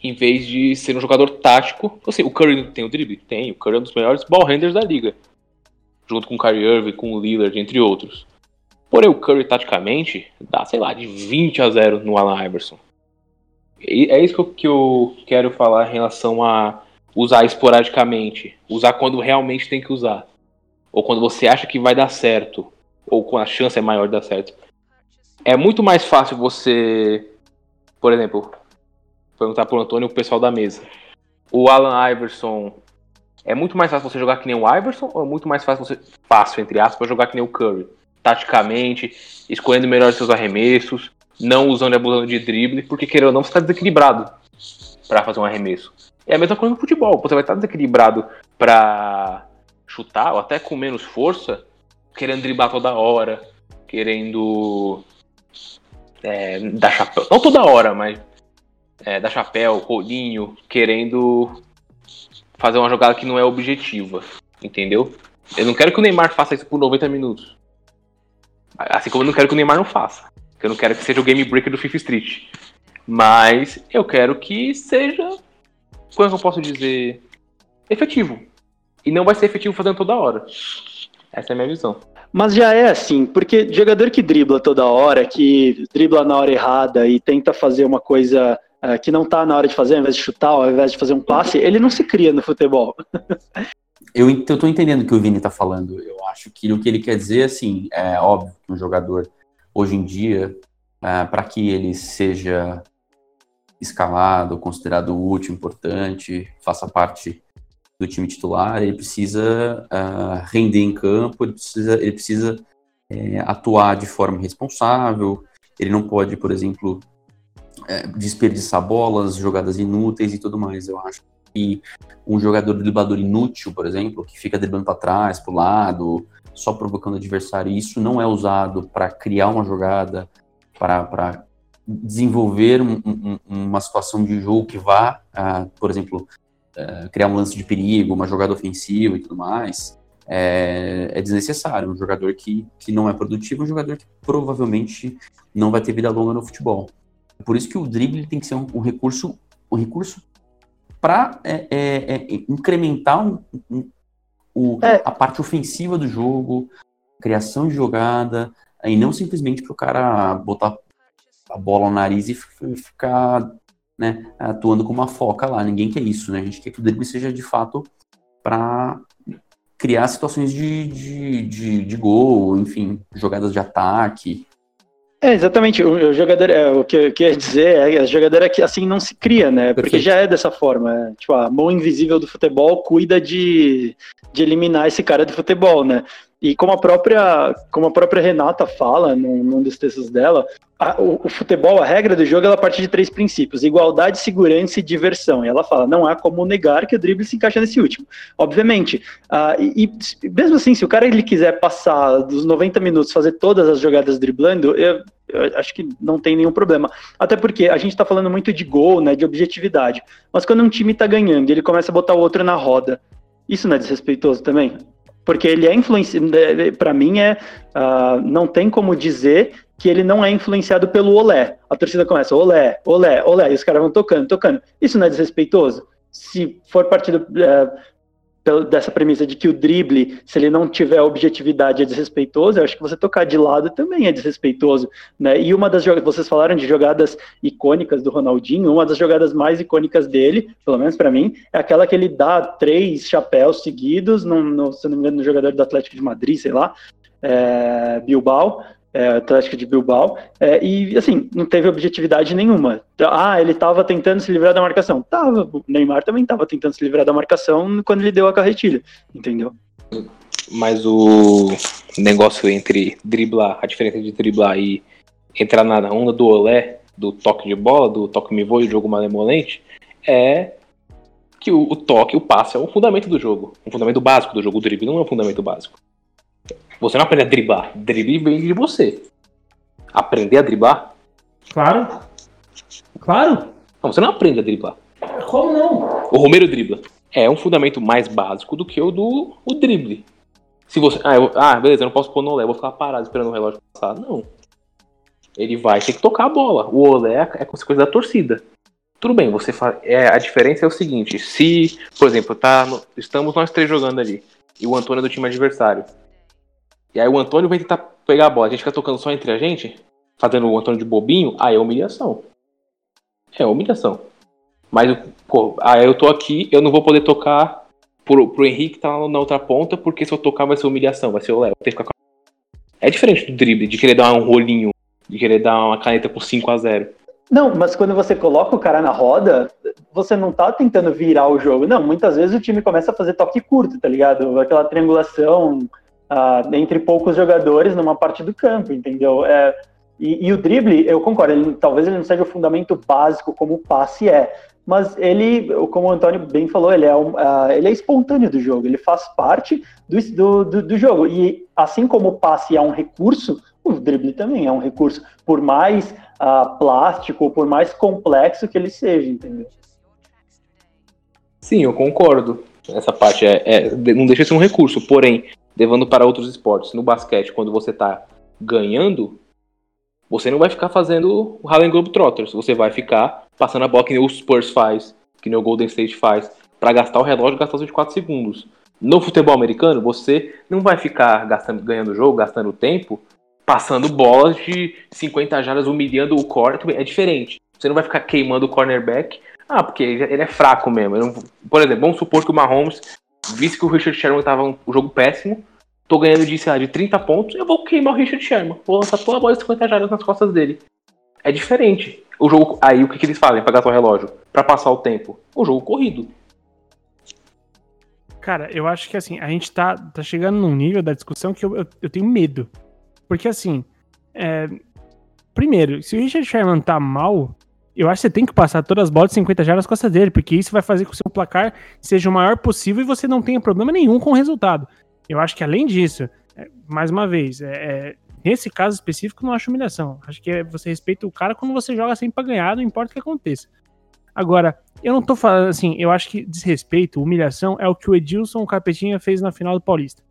em vez de ser um jogador tático. Assim, o Curry tem o drible? Tem. O Curry é um dos melhores ball handlers da liga. Junto com o Kyrie Irving, com o Lillard, entre outros. Porém, o Curry, taticamente, dá, sei lá, de 20 a 0 no Allen Iverson. E é isso que eu quero falar em relação a usar esporadicamente. Usar quando realmente tem que usar. Ou quando você acha que vai dar certo. Ou quando a chance é maior de dar certo é muito mais fácil você, por exemplo, perguntar pro Antônio o pessoal da mesa. O Alan Iverson é muito mais fácil você jogar que nem o Iverson ou é muito mais fácil você fácil entre aspas jogar que nem o Curry, taticamente, escolhendo melhor seus arremessos, não usando e abusando de drible, porque querendo ou não você está desequilibrado para fazer um arremesso. É a mesma coisa no futebol, você vai estar desequilibrado para chutar ou até com menos força, querendo driblar toda hora, querendo é, dar chapéu. Não toda hora, mas é, dar chapéu, rolinho, querendo fazer uma jogada que não é objetiva. Entendeu? Eu não quero que o Neymar faça isso por 90 minutos. Assim como eu não quero que o Neymar não faça. Eu não quero que seja o game breaker do FIFA Street. Mas eu quero que seja. Como é que eu posso dizer? Efetivo. E não vai ser efetivo fazendo toda hora. Essa é a minha visão. Mas já é assim, porque jogador que dribla toda hora, que dribla na hora errada e tenta fazer uma coisa uh, que não tá na hora de fazer, ao invés de chutar, ao invés de fazer um passe, ele não se cria no futebol. eu, tô entendendo o que o Vini tá falando. Eu acho que o que ele quer dizer, assim, é óbvio que um jogador, hoje em dia, uh, é, para que ele seja escalado, considerado útil, importante, faça parte do time titular, ele precisa uh, render em campo, ele precisa, ele precisa é, atuar de forma responsável, ele não pode, por exemplo, é, desperdiçar bolas, jogadas inúteis e tudo mais. Eu acho que um jogador driblador inútil, por exemplo, que fica driblando para trás, para o lado, só provocando o adversário, isso não é usado para criar uma jogada, para desenvolver um, um, uma situação de jogo que vá, uh, por exemplo, é, criar um lance de perigo, uma jogada ofensiva e tudo mais, é, é, desnecessário. Um jogador que, que não é produtivo, um jogador que provavelmente não vai ter vida longa no futebol. Por isso que o drible tem que ser um, um recurso, um recurso para é, é, é, incrementar um, um, o, É. a parte ofensiva do jogo, criação de jogada, e não simplesmente pro cara botar a bola no nariz e ficar né, atuando como uma foca lá. Ninguém quer isso, né? A gente quer que o drible seja de fato para criar situações de, de, de, de gol, enfim, jogadas de ataque. É, exatamente. O, o jogador, é, o que eu queria dizer é que a jogador é que assim não se cria, né? Porque Perfeito. já é dessa forma. é, Tipo, a mão invisível do futebol cuida de, de eliminar esse cara do futebol, né? E como a própria, como a própria Renata fala num, num dos textos dela, a- o, o futebol, a regra do jogo, ela parte de três princípios: igualdade, segurança e diversão. E ela fala, não há como negar que o drible se encaixa nesse último. Obviamente. Ah, e, e mesmo assim, se o cara ele quiser passar dos 90 minutos, fazer todas as jogadas driblando, eu, eu acho que não tem nenhum problema. Até porque a gente tá falando muito de gol, né, de objetividade. Mas quando um time tá ganhando e ele começa a botar o outro na roda, isso não é desrespeitoso também? Porque ele é influenciado, para mim é, ah, não tem como dizer que ele não é influenciado pelo olé. A torcida começa, olé, olé, olé, e os caras vão tocando, tocando. Isso não é desrespeitoso? Se for partido pelo- dessa premissa de que o drible, se ele não tiver objetividade, é desrespeitoso, eu acho que você tocar de lado também é desrespeitoso, né? E uma das jogadas, vocês falaram de jogadas icônicas do Ronaldinho, uma das jogadas mais icônicas dele, pelo menos pra mim, é aquela que ele dá três chapéus seguidos, no, no, se não me engano, no jogador do Atlético de Madrid, sei lá, é, Bilbao, é, Atlético de Bilbao, é, e assim, não teve objetividade nenhuma. Ah, ele estava tentando se livrar da marcação. Tava, o Neymar também estava tentando se livrar da marcação quando ele deu a carretilha, entendeu? Mas o negócio entre driblar, a diferença de driblar e entrar na onda do olé, do toque de bola, do toque me voe, jogo malemolente, é que o, o toque, o passe é o fundamento do jogo. O fundamento básico do jogo. O drible não é o fundamento básico. Você não aprende a driblar. Drible vem de você. Aprender a driblar? Claro. Claro. Não, você não aprende a driblar. Como não? O Romero dribla. É um fundamento mais básico do que o do o drible. Se você. Ah, eu- ah, beleza, eu não posso pôr no olé, eu vou ficar parado esperando o relógio passar. Não. Ele vai ter que tocar a bola. O olé é consequência da torcida. Tudo bem, você faz. É, a diferença é o seguinte: se, por exemplo, tá no- estamos nós três jogando ali, e o Antônio é do time adversário. E aí o Antônio vai tentar pegar a bola, a gente fica tocando só entre a gente, fazendo o Antônio de bobinho, aí é humilhação. É humilhação. Mas, pô, aí eu tô aqui, eu não vou poder tocar pro, pro Henrique que tá na outra ponta, porque se eu tocar vai ser humilhação, vai ser o Léo. Ficar É diferente do drible, de querer dar um rolinho, de querer dar uma caneta por 5 a 0 Não, mas quando você coloca o cara na roda, você não tá tentando virar o jogo. Não, muitas vezes o time começa a fazer toque curto, tá ligado? Aquela triangulação ah, entre poucos jogadores numa parte do campo, entendeu? É, e, e o drible, eu concordo, ele- talvez ele não seja o fundamento básico como o passe é, mas ele, como o Antônio bem falou, ele é, um, ah, ele é espontâneo do jogo, ele faz parte do, do, do, do jogo. E assim como o passe é um recurso, o drible também é um recurso, por mais ah, plástico, por mais complexo que ele seja, entendeu? Sim, eu concordo. Essa parte é, é- não deixa de ser um recurso, porém, levando para outros esportes, no basquete, quando você tá ganhando, você não vai ficar fazendo o Harlem Globetrotters, você vai ficar passando a bola que nem o Spurs faz, que nem o Golden State faz, para gastar o relógio e gastar os 24 segundos. No futebol americano, você não vai ficar gastando, ganhando o jogo, gastando tempo, passando bolas de 50 jardas, humilhando o corner, é diferente. Você não vai ficar queimando o cornerback ah, porque ele é fraco mesmo. Por exemplo, vamos supor que o Mahomes, visto que o Richard Sherman tava um jogo péssimo, tô ganhando de, sei lá, de 30 pontos, eu vou queimar o Richard Sherman. Vou lançar toda a bola de 50 jardas nas costas dele. É diferente. O jogo. Aí o que, que eles fazem pra gastar o relógio? Pra passar o tempo? O jogo corrido. Cara, eu acho que assim, a gente tá, tá chegando num nível da discussão que eu, eu, eu tenho medo. Porque assim, é, primeiro, se o Richard Sherman tá mal, eu acho que você tem que passar todas as bolas de 50 jardas nas costas dele, porque isso vai fazer com que o seu placar seja o maior possível e você não tenha problema nenhum com o resultado. Eu acho que além disso, é, mais uma vez, é, é, nesse caso específico, não acho humilhação. Acho que é, você respeita o cara quando você joga sempre pra ganhar, não importa o que aconteça. Agora, eu não tô falando assim, eu acho que desrespeito, humilhação é o que o Edilson Capetinha fez na final do Paulista.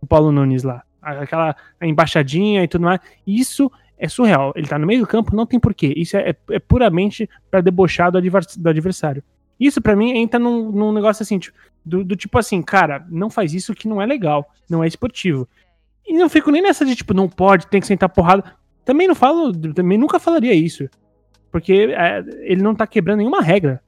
O Paulo Nunes lá. Aquela embaixadinha e tudo mais. Isso é surreal. Ele tá no meio do campo, não tem porquê. Isso é, é puramente para debochar do, do adversário. Isso para mim entra num, num negócio assim, tipo, Do, do tipo assim, cara, não faz isso que não é legal, não é esportivo. E não fico nem nessa de tipo, não pode, tem que sentar porrada. Também não falo, também nunca falaria isso. Porque é, ele não tá quebrando nenhuma regra,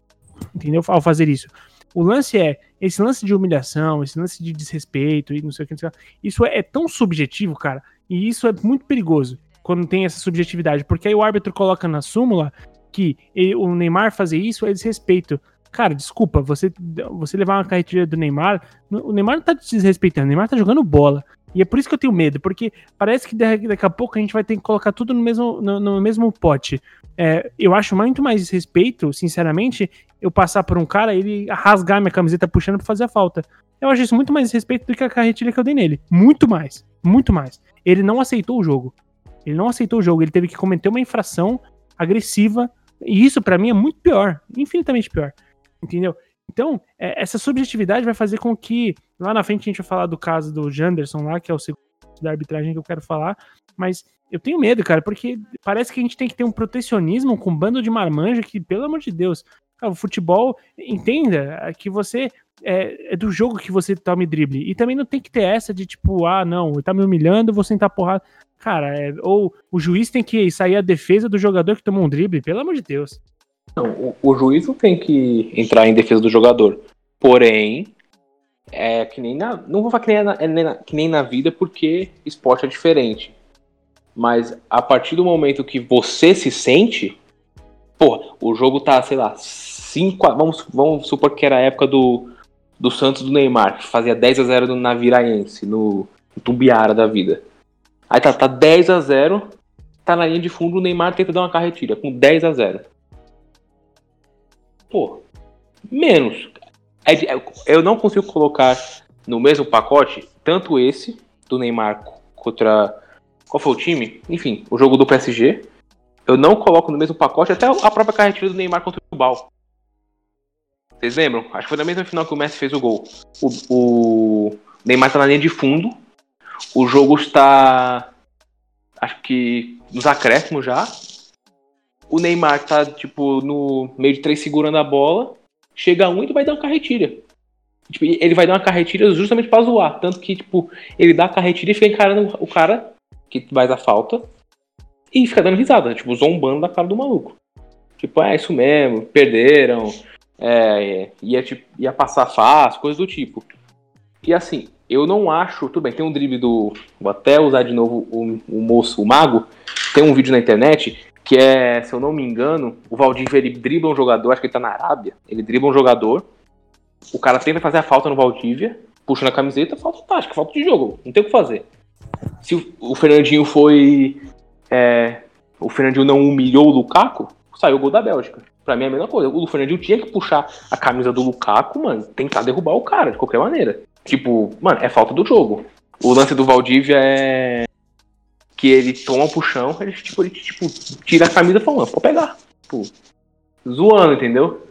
entendeu? Ao fazer isso. O lance é, esse lance de humilhação, esse lance de desrespeito e não sei o que, sei o que isso é, é tão subjetivo, cara, e isso é muito perigoso quando tem essa subjetividade, porque aí o árbitro coloca na súmula que ele, o Neymar fazer isso é desrespeito. Cara, desculpa, você, você levar uma carretilha do Neymar, o Neymar não tá desrespeitando, o Neymar tá jogando bola. E é por isso que eu tenho medo, porque parece que daqui a pouco a gente vai ter que colocar tudo no mesmo, no, no mesmo pote. É, eu acho muito mais desrespeito, sinceramente, eu passar por um cara e ele rasgar minha camiseta puxando pra fazer a falta. Eu acho isso muito mais desrespeito do que a carretilha que eu dei nele. Muito mais. Muito mais. Ele não aceitou o jogo. Ele não aceitou o jogo. Ele teve que cometer uma infração agressiva. E isso, para mim, é muito pior. Infinitamente pior. Entendeu? Então, é, essa subjetividade vai fazer com que. Lá na frente a gente vai falar do caso do Janderson lá, que é o segundo da arbitragem que eu quero falar. Mas eu tenho medo, cara, porque parece que a gente tem que ter um protecionismo com um bando de marmanja que, pelo amor de Deus, o futebol, entenda que você é, é, do jogo que você tome drible. E também não tem que ter essa de tipo, ah, não, tá me humilhando, vou sentar porrada. Cara, é, ou o juiz tem que sair a defesa do jogador que tomou um drible, pelo amor de Deus. Não, o, o juiz não tem que entrar em defesa do jogador. Porém, é que nem na. Não vou falar que nem na, é que nem na vida, porque esporte é diferente. Mas a partir do momento que você se sente, pô, o jogo tá, sei lá, 5 vamos, vamos supor que era a época do, do Santos do Neymar, que fazia 10 a 0 no Naviraense, no, no Tumbiara da vida. Aí tá, tá 10 a 0 tá na linha de fundo, o Neymar tenta dar uma carretilha com 10 a 0 Pô, menos. É eu não consigo colocar no mesmo pacote tanto esse do Neymar contra. Qual foi o time? Enfim, o jogo do PSG. Eu não coloco no mesmo pacote até a própria carretilha do Neymar contra o Bal. Vocês lembram? Acho que foi na mesma final que o Messi fez o gol. O, o Neymar tá na linha de fundo. O jogo está. Acho que nos acréscimos já. O Neymar tá, tipo, no meio de três segurando a bola. Chega um e vai dar uma carretilha. Tipo, ele vai dar uma carretilha justamente pra zoar. Tanto que, tipo, ele dá a carretilha e fica encarando o cara que vai dar falta. E fica dando risada, tipo, zombando da cara do maluco. Tipo, é isso mesmo, perderam, é, ia, tipo, ia passar fácil, coisas do tipo. E assim, eu não acho. Tudo bem, tem um drible do. Vou até usar de novo o, o moço, o mago. Tem um vídeo na internet que é, se eu não me engano, o Valdívia ele dribla um jogador, acho que ele tá na Arábia. Ele dribla um jogador. O cara tenta fazer a falta no Valdívia, puxa na camiseta, falta tática, falta de jogo, não tem o que fazer. Se o, o Fernandinho foi. É, o Fernandinho não humilhou o Lukaku, saiu o gol da Bélgica. Pra mim é a mesma coisa. O Fernandinho tinha que puxar a camisa do Lukaku, mano, tentar derrubar o cara, de qualquer maneira. Tipo, mano, é falta do jogo. O lance do Valdívia é. Que ele toma um puxão, ele, tipo, ele tipo, tira a camisa e fala, pode pegar. Tipo, zoando, entendeu?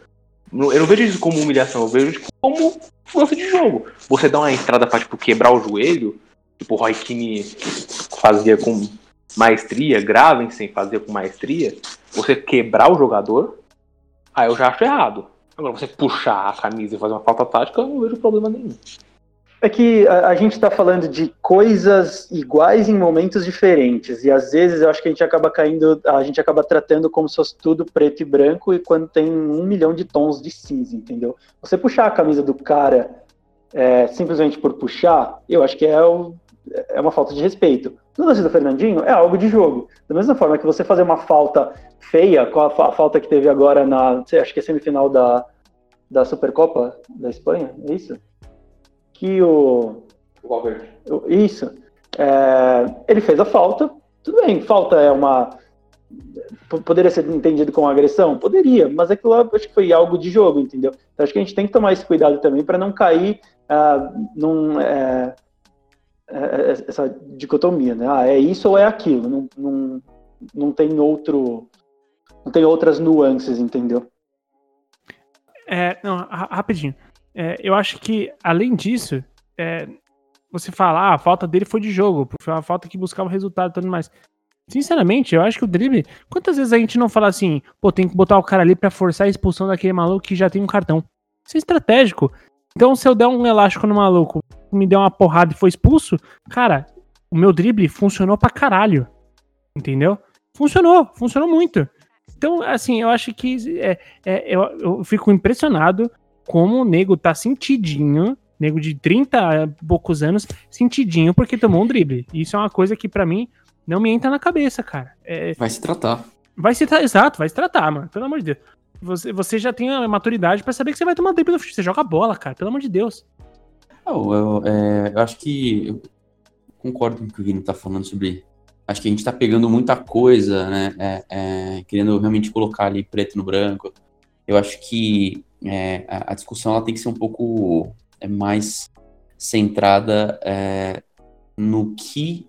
Eu não vejo isso como humilhação, eu vejo tipo, como força de jogo. Você dá uma entrada pra tipo, quebrar o joelho, tipo o Roy Keane fazia com maestria, Gravensen fazia com maestria, você quebrar o jogador, Aí eu já acho errado. Agora, você puxar a camisa e fazer uma falta tática, eu não vejo problema nenhum. É que a, a gente está falando de coisas iguais em momentos diferentes. E às vezes eu acho que a gente acaba caindo, a gente acaba tratando como se fosse tudo preto e branco, e quando tem um milhão de tons de cinza, entendeu? Você puxar a camisa do cara é, simplesmente por puxar, eu acho que é, o, é uma falta de respeito. No lance do Fernandinho, é algo de jogo. Da mesma forma que você fazer uma falta feia, com a, falta que teve agora na, acho que é semifinal da, da Supercopa da Espanha, é isso? Que o. O Valverde. Isso. É, ele fez a falta, tudo bem, falta é uma. Poderia ser entendido como agressão? Poderia, mas aquilo lá acho que foi algo de jogo, entendeu? Então acho que a gente tem que tomar esse cuidado também para não cair uh, num. É, essa dicotomia, né? Ah, é isso ou é aquilo, não, não, não tem outro não tem outras nuances, entendeu? É, não, rapidinho. É, eu acho que, além disso, é, você fala, ah, a falta dele foi de jogo, foi uma falta que buscava resultado e tudo mais. Sinceramente, eu acho que o drible. Quantas vezes a gente não fala assim, pô, tem que botar o cara ali para forçar a expulsão daquele maluco que já tem um cartão? Isso é estratégico. Então, se eu der um elástico no maluco, me der uma porrada e foi expulso, cara, o meu drible funcionou pra caralho. Entendeu? Funcionou, funcionou muito. Então, assim, eu acho que é, é, eu, eu fico impressionado como o nego tá sentidinho, nego de 30 e poucos anos, sentidinho porque tomou um drible. Isso é uma coisa que para mim não me entra na cabeça, cara. É, Vai se tratar. vai se tratar, exato, vai se tratar, mano. Pelo amor de Deus. Você, você já tem a maturidade pra saber que você vai tomar drible no futebol. Você joga bola, cara, pelo amor de Deus. Eu, eu, é, eu acho que eu concordo com o que o Vini tá falando sobre. Acho que a gente tá pegando muita coisa, né? é, é, querendo realmente colocar ali preto no branco. Eu acho que é, a, a discussão ela tem que ser um pouco é, mais centrada é, no que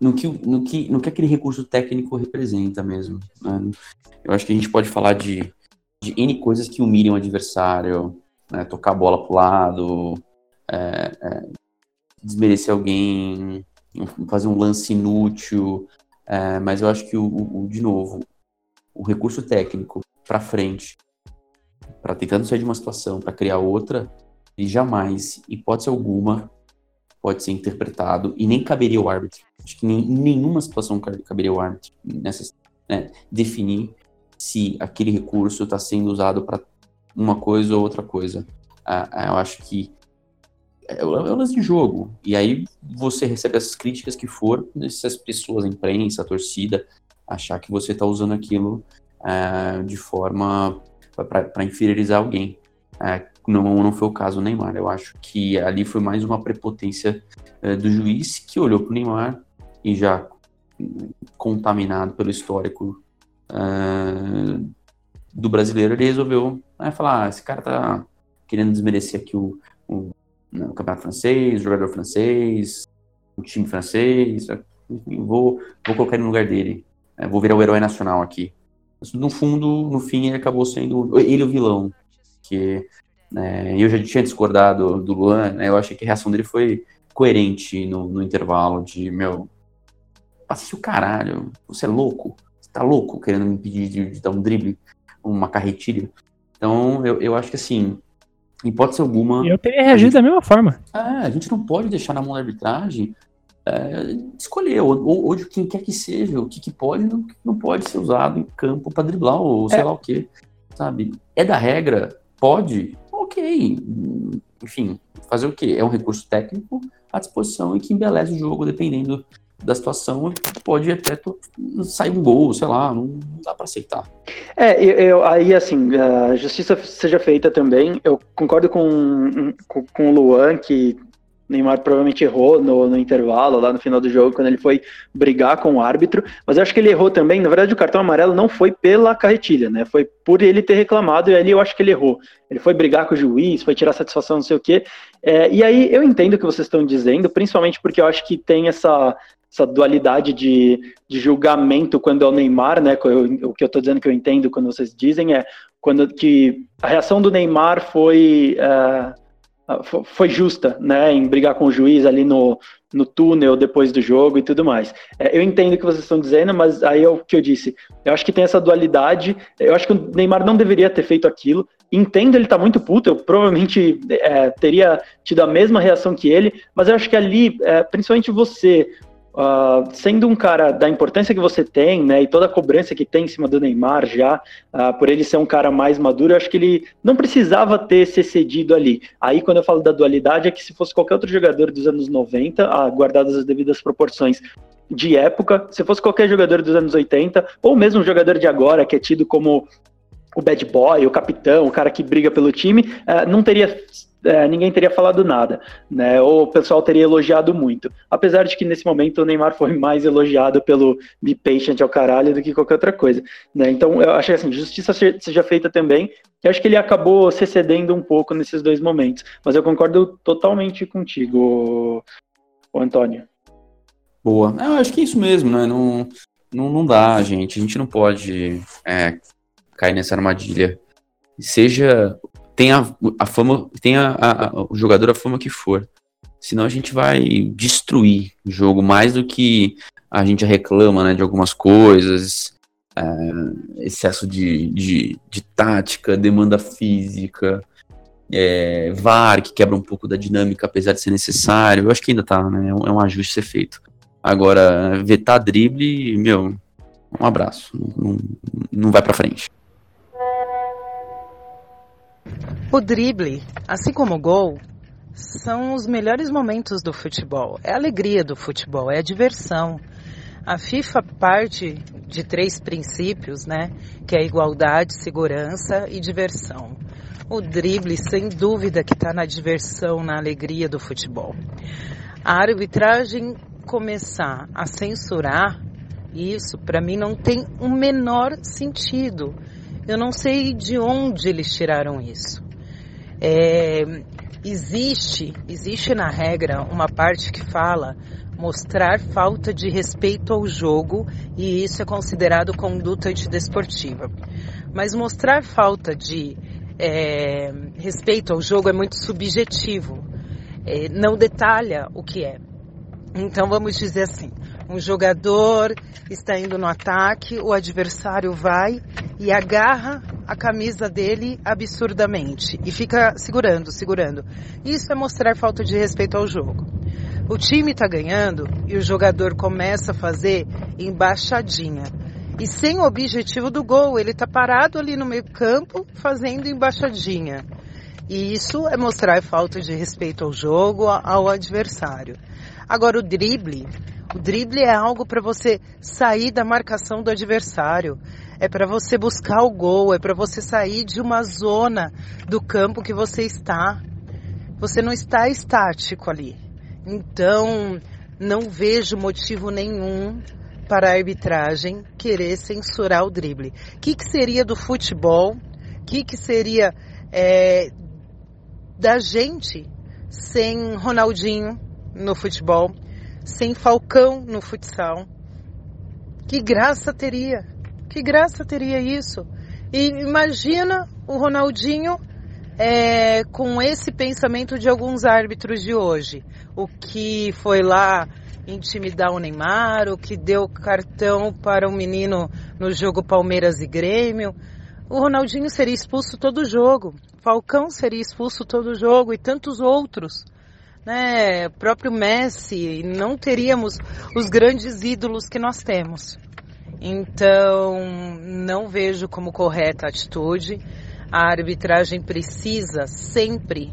no que, no, que, no que aquele recurso técnico representa mesmo. né? Eu acho que a gente pode falar de, de N coisas que humilham o adversário, né? tocar a bola pro lado, é, é, desmerecer alguém, fazer um lance inútil, é, mas eu acho que, o, o- de novo, o recurso técnico para frente, para tentando sair de uma situação, para criar outra, ele jamais, hipótese alguma, pode ser interpretado e nem caberia ao árbitro. Acho que nem, em nenhuma situação cabe- caberia ao árbitro nessa, né, definir se aquele recurso está sendo usado para uma coisa ou outra coisa. Ah, ah, eu acho que é o é o lance de jogo. E aí você recebe as críticas que for, se as pessoas, a imprensa, a torcida, achar que você está usando aquilo ah, de forma para inferiorizar alguém. Ah, não, não foi o caso do Neymar. Eu acho que ali foi mais uma prepotência eh, do juiz que olhou para o Neymar e já contaminado pelo histórico ah, do brasileiro, ele resolveu ah, falar: ah, esse cara tá querendo desmerecer aqui o, o, né, o campeonato francês, o jogador francês, o time francês, enfim, vou, vou colocar ele no lugar dele. Eh, vou virar o herói nacional aqui. Mas, no fundo, no fim, ele acabou sendo ele o vilão. Que né, eu já tinha discordado do Luan, né, eu achei que a reação dele foi coerente no, no intervalo de, meu, passe o caralho, você é louco, você tá louco querendo me impedir de, de dar um drible, uma carretilha. Então, eu, eu acho que assim, em hipótese alguma, Eu teria reagido da mesma forma. é, a gente não pode deixar na mão da arbitragem é, escolher, ou, ou, ou de quem quer que seja, o que, que pode e não, não pode ser usado em campo para driblar, ou sei É. lá o que, sabe? É da regra? Pode? Ok. Enfim, fazer o quê? É um recurso técnico à disposição e que embeleza o jogo, dependendo da situação, pode até sair um gol, sei lá, não dá para aceitar. É, eu, eu- aí assim, a justiça seja feita também. Eu concordo com, com, com o Luan que Neymar provavelmente errou no, no intervalo, lá no final do jogo, quando ele foi brigar com o árbitro, mas eu acho que ele errou também. Na verdade, o cartão amarelo não foi pela carretilha, né? Foi por ele ter reclamado, e ali eu acho que ele errou. Ele foi brigar com o juiz, foi tirar satisfação, não sei o quê. É, e aí eu entendo o que vocês estão dizendo, principalmente porque eu acho que tem essa, essa dualidade de, de julgamento quando é o Neymar, né? Eu- o que eu tô dizendo que eu entendo quando vocês dizem é quando que a reação do Neymar foi fo- foi justa, né, em brigar com o juiz ali no, no túnel depois do jogo e tudo mais. É, eu entendo o que vocês estão dizendo, mas aí é o que eu disse. Eu acho que tem essa dualidade. Eu acho que o Neymar não deveria ter feito aquilo. Entendo, ele tá muito puto. Eu provavelmente é, teria tido a mesma reação que ele, mas eu acho que ali, é, principalmente você, ah, sendo um cara da importância que você tem, né, e toda a cobrança que tem em cima do Neymar já, ah, por ele ser um cara mais maduro, eu acho que ele não precisava ter se cedido ali. Aí, quando eu falo da dualidade, é que se fosse qualquer outro jogador dos anos 90, ah, guardadas as devidas proporções de época, se fosse qualquer jogador dos anos 80, ou mesmo um jogador de agora, que é tido como o bad boy, o capitão, o cara que briga pelo time, não teria. Eh, ninguém teria falado nada, né? Ou o pessoal teria elogiado muito. Apesar de que nesse momento o Neymar foi mais elogiado pelo Be Patient ao caralho do que qualquer outra coisa, né? Então eu acho que assim, justiça se- seja feita também. Eu acho que ele acabou se cedendo um pouco nesses dois momentos, mas eu concordo totalmente contigo, o Antônio. Boa. É, Eu acho que é isso mesmo, né? Não, não, não dá, gente. A gente não pode é, cair nessa armadilha. Seja. Tenha a fama. Tenha a- a- o jogador a fama que for. Senão a gente vai destruir o jogo mais do que a gente reclama, né? De algumas coisas. é, excesso de, de, de tática, demanda física. é, VAR, que quebra um pouco da dinâmica, apesar de ser necessário. Eu acho que ainda tá, né? É um, é um ajuste a ser feito. Agora, vetar drible, meu, um abraço. Não, não, não vai pra frente. O drible, assim como o gol, são os melhores momentos do futebol. É a alegria do futebol, é a diversão. A FIFA parte de três princípios, né? Que é igualdade, segurança e diversão. O drible, sem dúvida, que está na diversão, na alegria do futebol. A arbitragem começar a censurar isso, para mim, não tem o menor sentido. Eu não sei de onde eles tiraram isso. É, existe, existe na regra uma parte que fala mostrar falta de respeito ao jogo e isso é considerado conduta antidesportiva. Mas mostrar falta de é, respeito ao jogo é muito subjetivo, é, não detalha o que é. Então vamos dizer assim: um jogador está indo no ataque, o adversário vai e agarra a camisa dele absurdamente e fica segurando, segurando. Isso é mostrar falta de respeito ao jogo. O time está ganhando e o jogador começa a fazer embaixadinha. E sem o objetivo do gol, ele está parado ali no meio campo fazendo embaixadinha. E isso é mostrar falta de respeito ao jogo, ao adversário. Agora o drible, o drible é algo para você sair da marcação do adversário, é para você buscar o gol, é para você sair de uma zona do campo que você está. Você não está estático ali. Então, não vejo motivo nenhum para a arbitragem querer censurar o drible. O que, que seria do futebol? O que, que seria é, da gente sem Ronaldinho no futebol? Sem Falcão no futsal. Que graça teria? Que graça teria isso? E imagina o Ronaldinho é, com esse pensamento de alguns árbitros de hoje. O que foi lá intimidar o Neymar, o que deu cartão para o menino no jogo Palmeiras e Grêmio. O Ronaldinho seria expulso todo jogo, Falcão seria expulso todo jogo e tantos outros né, próprio Messi, não teríamos os grandes ídolos que nós temos. Então, não vejo como correta a atitude. A arbitragem precisa sempre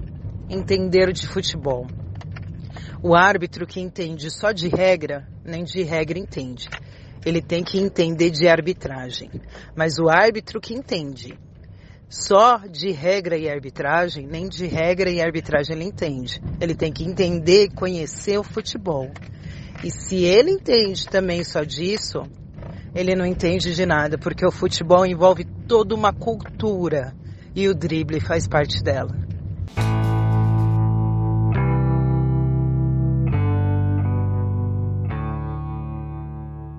entender de futebol. O árbitro que entende só de regra, nem de regra entende. Ele tem que entender de arbitragem. Mas o árbitro que entende só de regra e arbitragem, nem de regra e arbitragem ele entende. Ele tem que entender e conhecer o futebol. E se ele entende também só disso, ele não entende de nada, porque o futebol envolve toda uma cultura e o drible faz parte dela.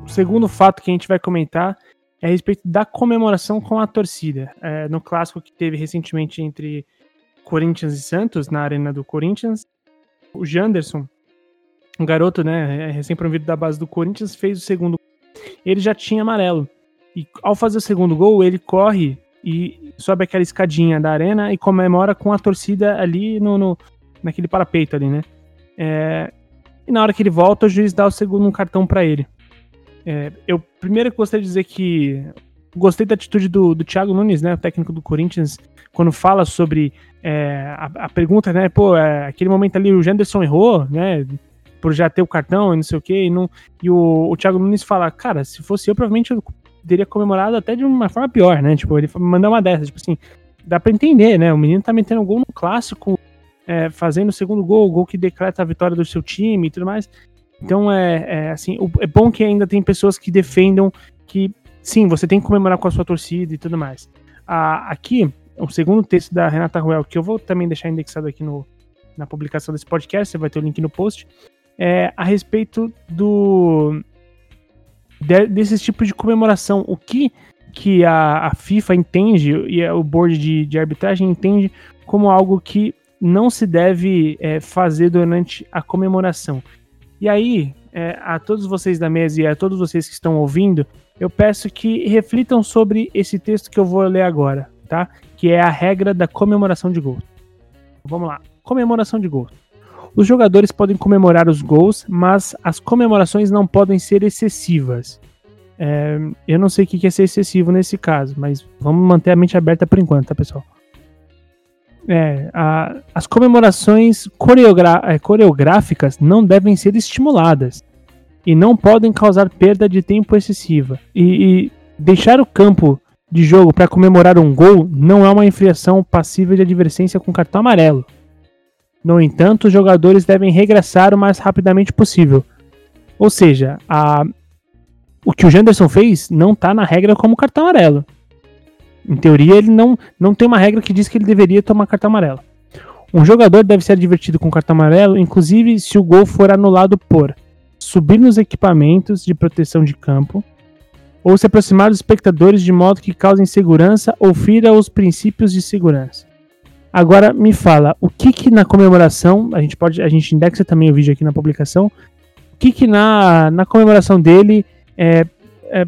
O segundo fato que a gente vai comentar é a respeito da comemoração com a torcida. É, no clássico que teve recentemente entre Corinthians e Santos, na arena do Corinthians, o Janderson, um garoto, né, é, recém-promovido da base do Corinthians, fez o segundo. Ele já tinha amarelo. E ao fazer o segundo gol, ele corre e sobe aquela escadinha da arena e comemora com a torcida ali no, no naquele parapeito ali, né? É, e na hora que ele volta, o juiz dá o segundo cartão para ele. É, eu primeiro gostaria de dizer que gostei da atitude do, do Thiago Nunes, né, o técnico do Corinthians, quando fala sobre é, a, a, pergunta, né, pô, é, aquele momento ali o Janderson errou, né, por já ter o cartão e não sei o quê, e, não, e o, o Thiago Nunes fala, cara, se fosse eu, provavelmente eu teria comemorado até de uma forma pior, né, tipo, ele mandou uma dessa, tipo assim, dá pra entender, né, o menino tá metendo um gol no clássico, é, fazendo o segundo gol, o gol que decreta a vitória do seu time e tudo mais, então é, é assim, é bom que ainda tem pessoas que defendam que sim, você tem que comemorar com a sua torcida e tudo mais. Ah, aqui, o segundo texto da Renata Ruel, que eu vou também deixar indexado aqui no, na publicação desse podcast, você vai ter o link no post, é a respeito do de, desses tipos de comemoração. O que que a, a FIFA entende e o board de, de, arbitragem entende como algo que não se deve é, fazer durante a comemoração. E aí, é, a todos vocês da mesa e a todos vocês que estão ouvindo, eu peço que reflitam sobre esse texto que eu vou ler agora, tá? Que é a regra da comemoração de gol. vamos lá. Comemoração de gols. Os jogadores podem comemorar os gols, mas as comemorações não podem ser excessivas. É, eu não sei o que é ser excessivo nesse caso, mas vamos manter a mente aberta por enquanto, tá, pessoal? É, a, as comemorações é, coreográficas não devem ser estimuladas e não podem causar perda de tempo excessiva. E, e deixar o campo de jogo para comemorar um gol não é uma infração passível de advertência com cartão amarelo. No entanto, os jogadores devem regressar o mais rapidamente possível. Ou seja, a, o que o Janderson fez não está na regra como cartão amarelo. Em teoria, ele não, não tem uma regra que diz que ele deveria tomar cartão amarelo. Um jogador deve ser advertido com cartão amarelo, inclusive se o gol for anulado por subir nos equipamentos de proteção de campo ou se aproximar dos espectadores de modo que cause insegurança ou fira os princípios de segurança. Agora me fala, o que que na comemoração, a gente pode, a gente indexa também o vídeo aqui na publicação, o que que na, na comemoração dele é, é,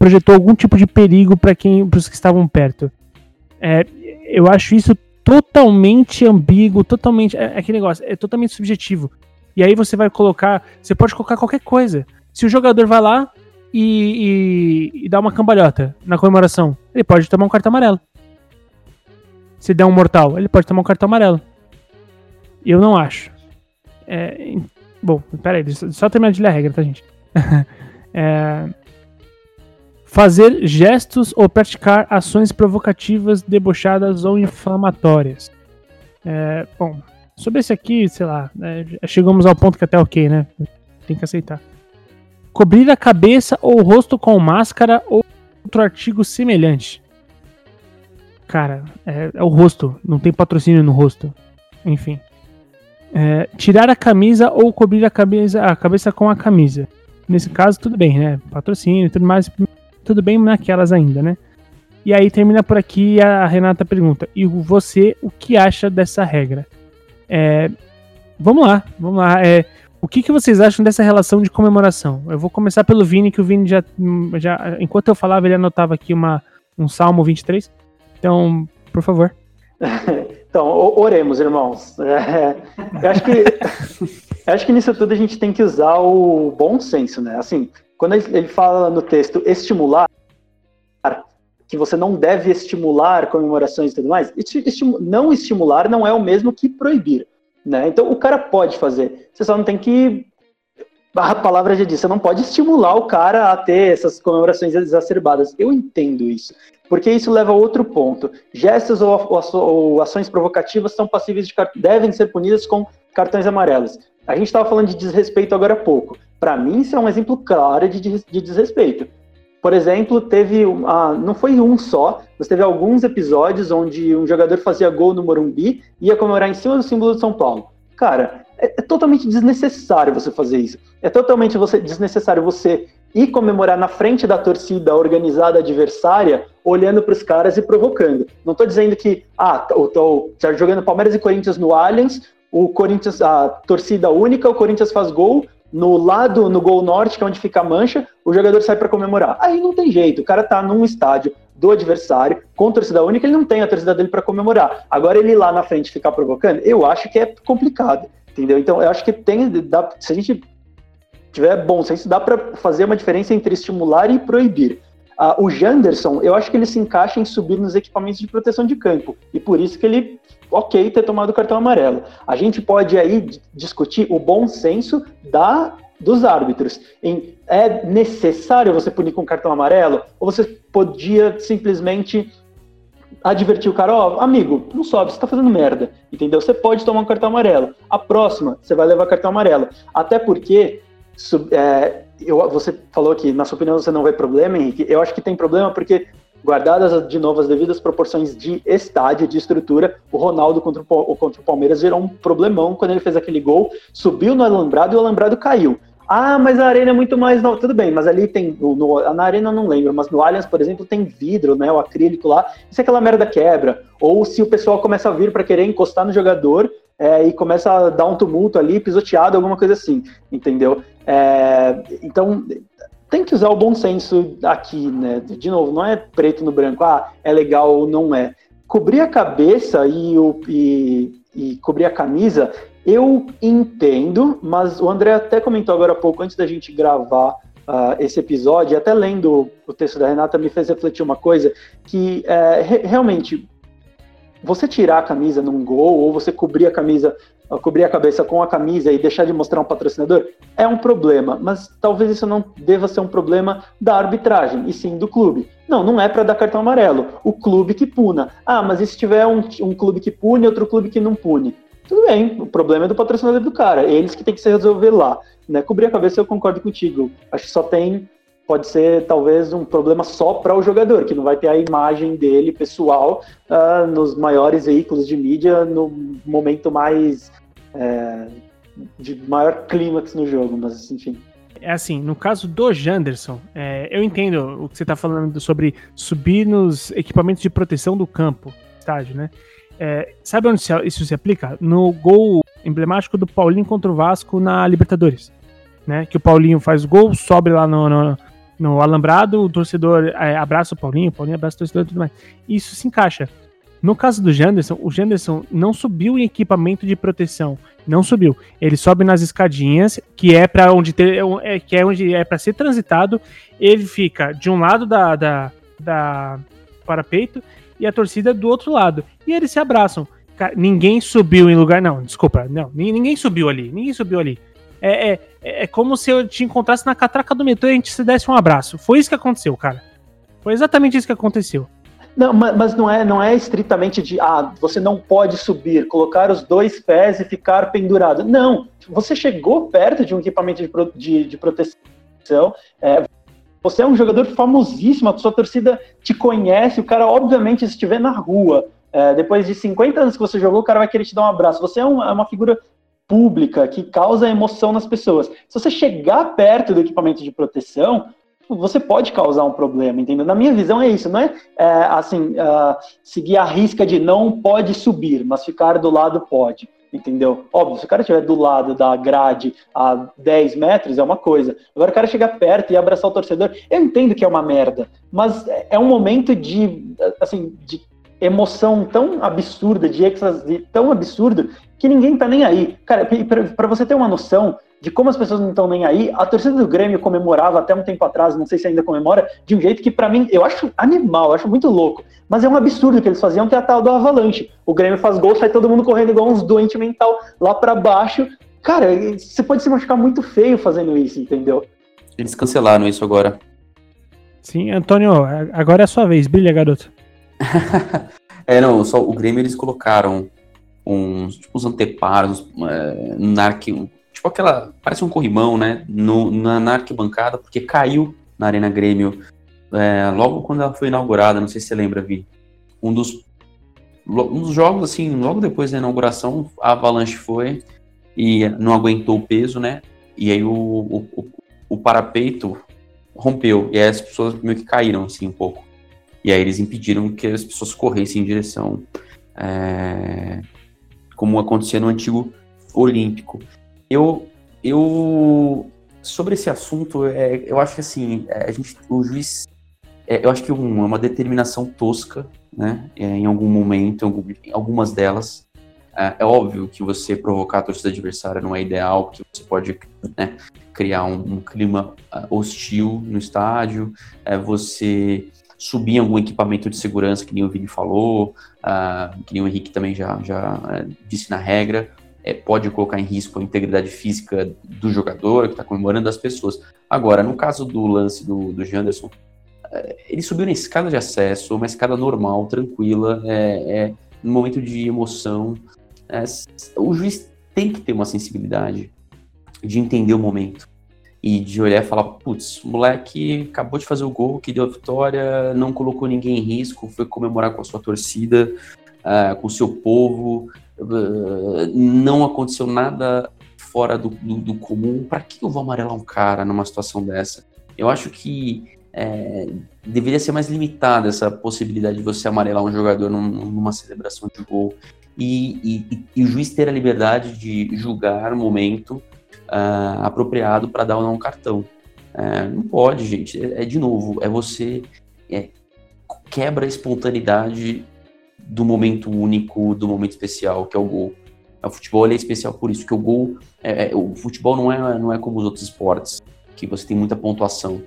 projetou algum tipo de perigo para quem, para os que estavam perto. É, eu acho isso totalmente ambíguo, totalmente, é, é aquele negócio, é totalmente subjetivo. E aí você vai colocar, você pode colocar qualquer coisa. Se o jogador vai lá e, e, e dá uma cambalhota na comemoração, ele pode tomar um cartão amarelo. Se der um mortal, ele pode tomar um cartão amarelo. Eu não acho. É, bom, peraí, só terminar de ler a regra, tá, gente? é, fazer gestos ou praticar ações provocativas, debochadas ou inflamatórias. É, bom, sobre esse aqui, sei lá, né, chegamos ao ponto que até ok, né? Tem que aceitar. Cobrir a cabeça ou o rosto com máscara ou outro artigo semelhante. Cara, é, é o rosto, não tem patrocínio no rosto. Enfim. É, tirar a camisa ou cobrir a cabeça, a cabeça com a camisa. Nesse caso, tudo bem, né? Patrocínio e tudo mais tudo bem naquelas ainda, né? E aí termina por aqui a Renata pergunta: e você, o que acha dessa regra? É, vamos lá, vamos lá. É, o que, que vocês acham dessa relação de comemoração? Eu vou começar pelo Vini, que o Vini já, já enquanto eu falava, ele anotava aqui uma, um Salmo 23. Então, por favor. Então, oremos, irmãos. É, eu acho que eu acho que nisso tudo a gente tem que usar o bom senso, né? Assim, quando ele fala no texto estimular, que você não deve estimular comemorações e tudo mais, não estimular não é o mesmo que proibir. Né? Então o cara pode fazer, você só não tem que. A palavra já disse, você não pode estimular o cara a ter essas comemorações exacerbadas. Eu entendo isso, porque isso leva a outro ponto. Gestos ou, ações provocativas são passíveis de devem ser punidas com cartões amarelos. A gente estava falando de desrespeito agora há pouco. Para mim, isso é um exemplo claro de, de desrespeito. Por exemplo, teve. Ah, não foi um só, mas teve alguns episódios onde um jogador fazia gol no Morumbi e ia comemorar em cima do símbolo de São Paulo. Cara, é, é totalmente desnecessário você fazer isso. É totalmente você, desnecessário você ir comemorar na frente da torcida organizada adversária, olhando para os caras e provocando. Não estou dizendo que, ah, estou jogando Palmeiras e Corinthians no Allianz, o Corinthians, a torcida única, o Corinthians faz gol, no lado, no gol norte, que é onde fica a mancha, o jogador sai para comemorar. Aí não tem jeito, o cara tá num estádio do adversário, com torcida única, ele não tem a torcida dele para comemorar. Agora ele lá na frente ficar provocando, eu acho que é complicado, entendeu? Então eu acho que tem, dá, se a gente tiver bom senso, dá para fazer uma diferença entre estimular e proibir. Uh, o Janderson, eu acho que ele se encaixa em subir nos equipamentos de proteção de campo. E por isso que ele, ok, ter tomado o cartão amarelo. A gente pode aí discutir o bom senso da dos árbitros. Em, é necessário você punir com cartão amarelo? Ou você podia simplesmente advertir o cara, ó, oh, amigo, não sobe, você tá fazendo merda, entendeu? Você pode tomar um cartão amarelo. A próxima, você vai levar cartão amarelo. Até porque é, eu, você falou que, na sua opinião, você não vê problema, Henrique. Eu acho que tem problema porque, guardadas de novo as devidas proporções de estádio, de estrutura, o Ronaldo contra o, contra o Palmeiras gerou um problemão quando ele fez aquele gol, subiu no alambrado e o alambrado caiu. Ah, mas a arena é muito mais. Tudo bem, mas ali tem. No, na arena eu não lembro, mas no Allianz, por exemplo, tem vidro, né? O acrílico lá. E se aquela merda quebra? Ou se o pessoal começa a vir para querer encostar no jogador é, e começa a dar um tumulto ali, pisoteado, alguma coisa assim, entendeu? É, então, tem que usar o bom senso aqui, né? De novo, não é preto no branco, ah, é legal ou não é. Cobrir a cabeça e, o, e, e cobrir a camisa, eu entendo, mas o André até comentou agora há pouco, antes da gente gravar uh, esse episódio, até lendo o texto da Renata, me fez refletir uma coisa, que é, re realmente, você tirar a camisa num gol, ou você cobrir a camisa, cobrir a cabeça com a camisa e deixar de mostrar um patrocinador, é um problema, mas talvez isso não deva ser um problema da arbitragem, e sim do clube. Não, não é para dar cartão amarelo. O clube que puna. Ah, mas e se tiver um, um clube que pune outro clube que não pune? Tudo bem, o problema é do patrocinador do cara, eles que tem que se resolver lá. Né? Cobrir a cabeça eu concordo contigo. Acho que só tem, pode ser talvez um problema só para o jogador, que não vai ter a imagem dele pessoal uh, nos maiores veículos de mídia no momento mais é, de maior clímax no jogo, mas enfim. É assim, no caso do Janderson, é, eu entendo o que você está falando sobre subir nos equipamentos de proteção do campo, estádio, né? É, sabe onde isso se aplica? No gol emblemático do Paulinho contra o Vasco na Libertadores. Né? Que o Paulinho faz gol, sobe lá no, no, no alambrado, o torcedor é, abraça o Paulinho, o Paulinho abraça o torcedor e tudo mais. Isso se encaixa. No caso do Janderson, o Janderson não subiu em equipamento de proteção. Não subiu. Ele sobe nas escadinhas, que é para onde ter, é, que é onde é para ser transitado. Ele fica de um lado da, da, da parapeito e a torcida do outro lado. E eles se abraçam. Ninguém subiu em lugar. Não, desculpa. Não, ninguém subiu ali. Ninguém subiu ali. É, é, é como se eu te encontrasse na catraca do metrô e a gente se desse um abraço. Foi isso que aconteceu, cara. Foi exatamente isso que aconteceu. Não, mas não é, não é estritamente de ah, você não pode subir, colocar os dois pés e ficar pendurado. Não, você chegou perto de um equipamento de, de, de proteção, é, você é um jogador famosíssimo, a sua torcida te conhece, o cara, obviamente, se estiver na rua, é, depois de 50 anos que você jogou, o cara vai querer te dar um abraço. Você é é uma figura pública que causa emoção nas pessoas. Se você chegar perto do equipamento de proteção, você pode causar um problema, entendeu? Na minha visão é isso, não é, é assim, uh, seguir a risca de não pode subir, mas ficar do lado pode entendeu? Óbvio, se o cara estiver do lado da grade a 10 metros é uma coisa. Agora o cara chegar perto e abraçar o torcedor, eu entendo que é uma merda, mas é um momento de, assim, de emoção tão absurda, de êxtase tão absurdo, que ninguém tá nem aí. Cara, para você ter uma noção, de como as pessoas não estão nem aí. A torcida do Grêmio comemorava até um tempo atrás, não sei se ainda comemora, de um jeito que para mim eu acho animal, eu acho muito louco. Mas é um absurdo que eles faziam, que é a tal do avalanche. O Grêmio faz gol, sai todo mundo correndo igual uns doentes mental lá para baixo. Cara, você pode se machucar muito feio fazendo isso, entendeu? Eles cancelaram isso agora. Sim, Antônio, agora é a sua vez. Brilha, garoto. é, não, só o Grêmio eles colocaram uns, tipo, uns anteparos é, na tipo aquela, parece um corrimão, né, no, na, na arquibancada, porque caiu na Arena Grêmio é, logo quando ela foi inaugurada, não sei se você lembra, Vi. Um dos, um dos jogos, assim, logo depois da inauguração, a Avalanche foi e não aguentou o peso, né, e aí o, o, o parapeito rompeu, e aí as pessoas meio que caíram, assim, um pouco. E aí eles impediram que as pessoas corressem em direção, é, como acontecia no antigo Olímpico. Eu, eu sobre esse assunto, é, eu acho que assim, é, a gente, o juiz, é, eu acho que um, é uma determinação tosca, né, é, em algum momento, em algumas delas. É, é, óbvio que você provocar a torcida adversária não é ideal, porque você pode né, criar um, um, clima uh, hostil no estádio, é, você subir algum equipamento de segurança, que nem o Vini falou, uh, que nem o Henrique também já, já uh, disse na regra, é, pode colocar em risco a integridade física do jogador que está comemorando das pessoas. Agora, no caso do lance do, do Janderson, é, ele subiu na escada de acesso, uma escada normal, tranquila, é, é no momento de emoção. É, o juiz tem que ter uma sensibilidade de entender o momento e de olhar e falar, putz, moleque acabou de fazer o gol que deu a vitória, não colocou ninguém em risco, foi comemorar com a sua torcida, uh, com o seu povo, não aconteceu nada fora do, do, do comum, para que eu vou amarelar um cara numa situação dessa? Eu acho que é, deveria ser mais limitada essa possibilidade de você amarelar um jogador num, numa celebração de gol e, e, e, o juiz ter a liberdade de julgar o momento uh, apropriado para dar ou não um cartão. É, não pode, gente. É, é, de novo, é você é, quebra a espontaneidade do momento único, do momento especial, que é o gol. O futebol é especial por isso, que o gol. É, é, o futebol não é, não é como os outros esportes, que você tem muita pontuação.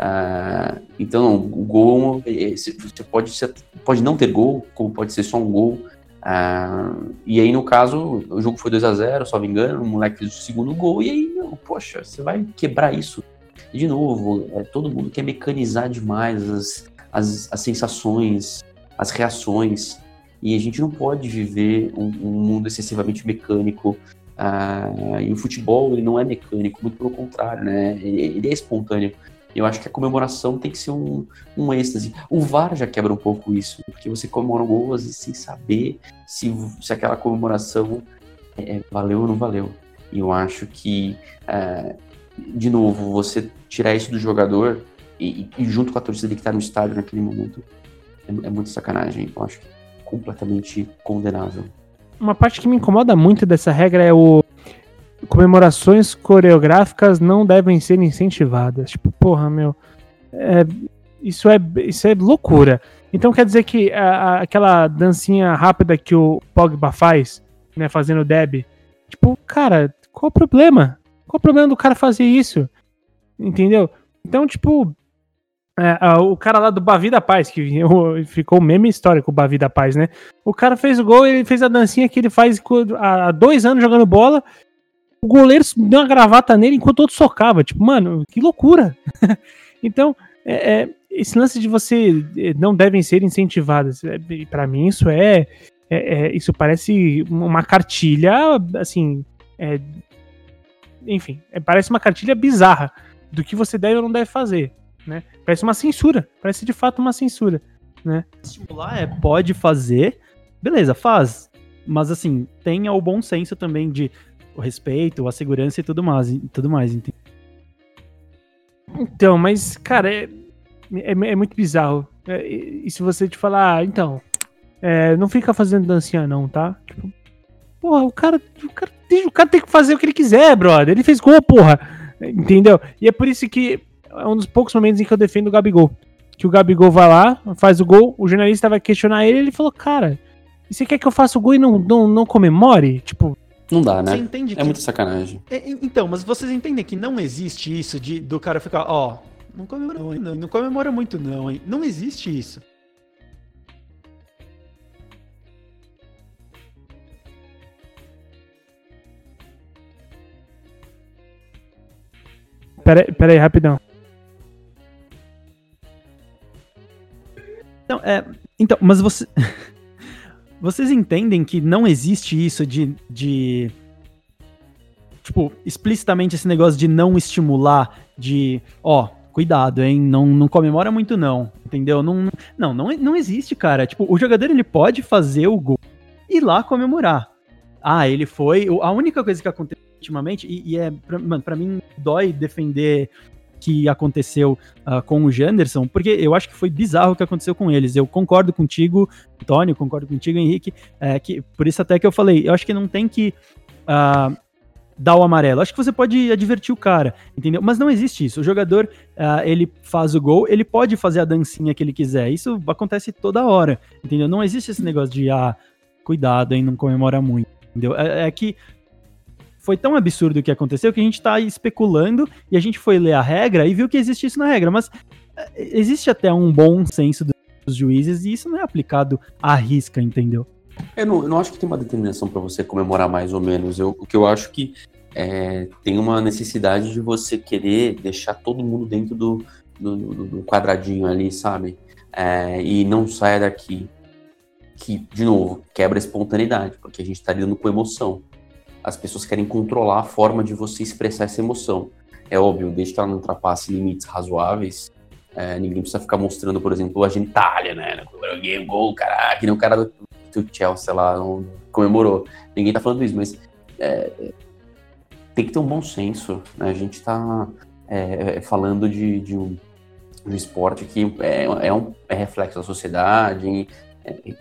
Uh, então, o gol, é, você pode, ser, pode não ter gol, como pode ser só um gol. Uh, e aí, no caso, o jogo foi 2 a 0 só me engano, o moleque fez o segundo gol, e aí, poxa, você vai quebrar isso. de novo, é, todo mundo quer mecanizar demais as, as, as sensações, as reações. E a gente não pode viver um, um mundo excessivamente mecânico. Uh, e o futebol ele não é mecânico, muito pelo contrário, né? Ele, ele é espontâneo. Eu acho que a comemoração tem que ser um, um êxtase. O VAR já quebra um pouco isso, porque você comemora um gol sem saber se, se aquela comemoração é, é valeu ou não valeu. E eu acho que, é, de novo, você tirar isso do jogador e, e junto com a torcida que está no estádio naquele momento é, é muito sacanagem. Eu acho que completamente condenável. Uma parte que me incomoda muito dessa regra é o comemorações coreográficas não devem ser incentivadas. Tipo, porra, meu, é, isso, é, isso é loucura. Então quer dizer que a, a, aquela dancinha rápida que o Pogba faz, né, fazendo deb, tipo, cara, qual o problema? Qual o problema do cara fazer isso? Entendeu? Então, tipo, é, o cara lá do Bavi da Paz, que ficou o meme histórico, o Bavi da Paz, né? O cara fez o gol, ele fez a dancinha que ele faz há dois anos jogando bola. O goleiro deu uma gravata nele enquanto outro socava. Tipo, mano, que loucura. então, é, é, esse lance de você é, não devem ser incentivadas, é, para mim isso é, é, isso parece uma cartilha, assim, enfim, parece uma cartilha bizarra do que você deve ou não deve fazer né? Parece uma censura, parece de fato uma censura, né? Estimular é pode fazer, beleza, faz, mas assim, tenha o bom senso também de o respeito, a segurança e tudo mais, tudo mais, entende? Então, mas cara, é, é, é muito bizarro. É, e se você te falar, ah, então, é, não fica fazendo dancinha não, tá? Tipo, porra, o cara, o cara, o cara tem que fazer o que ele quiser, brother. Ele fez gol, porra. Entendeu? E é por isso que é um dos poucos momentos em que eu defendo o Gabigol. Que o Gabigol vai lá, faz o gol, o jornalista vai questionar ele, ele falou, cara, e você quer que eu faça o gol e não, não, não comemore? Tipo. Não dá, né? é que... muito sacanagem. É, então, mas vocês entendem que não existe isso de do cara ficar, ó, não comemora, não, não comemora muito, não, hein? Não existe isso. Pera, pera aí, rapidão. Não, é, então, mas você, vocês entendem que não existe isso de, de. Tipo, explicitamente esse negócio de não estimular, de. Ó, cuidado, hein? Não, não comemora muito, não. Entendeu? Não, não, não, não existe, cara. Tipo, o jogador ele pode fazer o gol e ir lá comemorar. Ah, ele foi. A única coisa que aconteceu ultimamente, e, e é, pra, mano, pra mim dói defender que aconteceu uh, com o Janderson, porque eu acho que foi bizarro o que aconteceu com eles. Eu concordo contigo, Antônio, concordo contigo, Henrique, é, que, por isso até que eu falei, eu acho que não tem que uh, dar o amarelo. Acho que você pode advertir o cara, entendeu? Mas não existe isso. O jogador, uh, ele faz o gol, ele pode fazer a dancinha que ele quiser. Isso acontece toda hora, entendeu? Não existe esse negócio de, ah, cuidado, hein, não comemora muito. Entendeu? É, é que foi tão absurdo o que aconteceu que a gente tá especulando e a gente foi ler a regra e viu que existe isso na regra. Mas é, existe até um bom senso dos juízes e isso não é aplicado à risca, entendeu? Eu não, eu não acho que tem uma determinação para você comemorar mais ou menos. Eu, o que eu acho que é, tem uma necessidade de você querer deixar todo mundo dentro do, do, do quadradinho ali, sabe? É, e não saia daqui. Que, de novo, quebra a espontaneidade, porque a gente tá lidando com emoção as pessoas querem controlar a forma de você expressar essa emoção. É óbvio, desde que ela não ultrapasse limites razoáveis, é, ninguém precisa ficar mostrando, por exemplo, a genitália, né? Comemorou gol, cara, que nem o cara do, do Chelsea lá não, comemorou. Ninguém tá falando isso, mas é, tem que ter um bom senso, né? A gente tá é, é falando de, de, um, de, um, esporte que é, é, um, é reflexo da sociedade,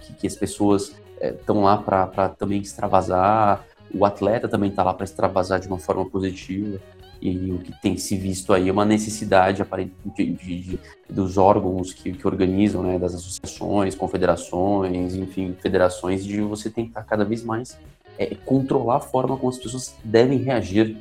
que, que as pessoas estão lá para também extravasar, o atleta também está lá para extravasar de uma forma positiva. E o que tem se visto aí é uma necessidade de, de, de, dos órgãos que, que organizam, né, das associações, confederações, enfim, federações, de você tentar cada vez mais é, controlar a forma como as pessoas devem reagir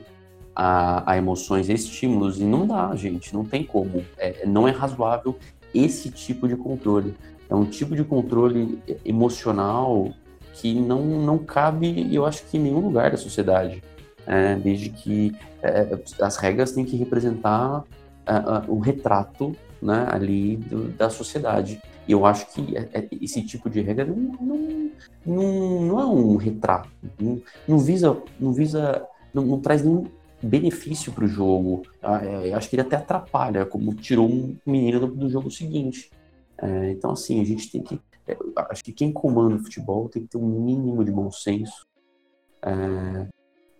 a, a emoções, a estímulos. E não dá, gente, não tem como. É, não é razoável esse tipo de controle. É um tipo de controle emocional que não, não cabe, eu acho que em nenhum lugar da sociedade. É, desde que é, as regras têm que representar uh, uh, um retrato né, ali do, da sociedade. E eu acho que é, é, esse tipo de regra não, não, não, não é um retrato, não, não visa, não, visa não, não traz nenhum benefício para o jogo. Ah, é, eu acho que ele até atrapalha, como tirou um menino do, do jogo seguinte. É, então, assim, a gente tem que. É, acho que quem comanda o futebol tem que ter um mínimo de bom senso é,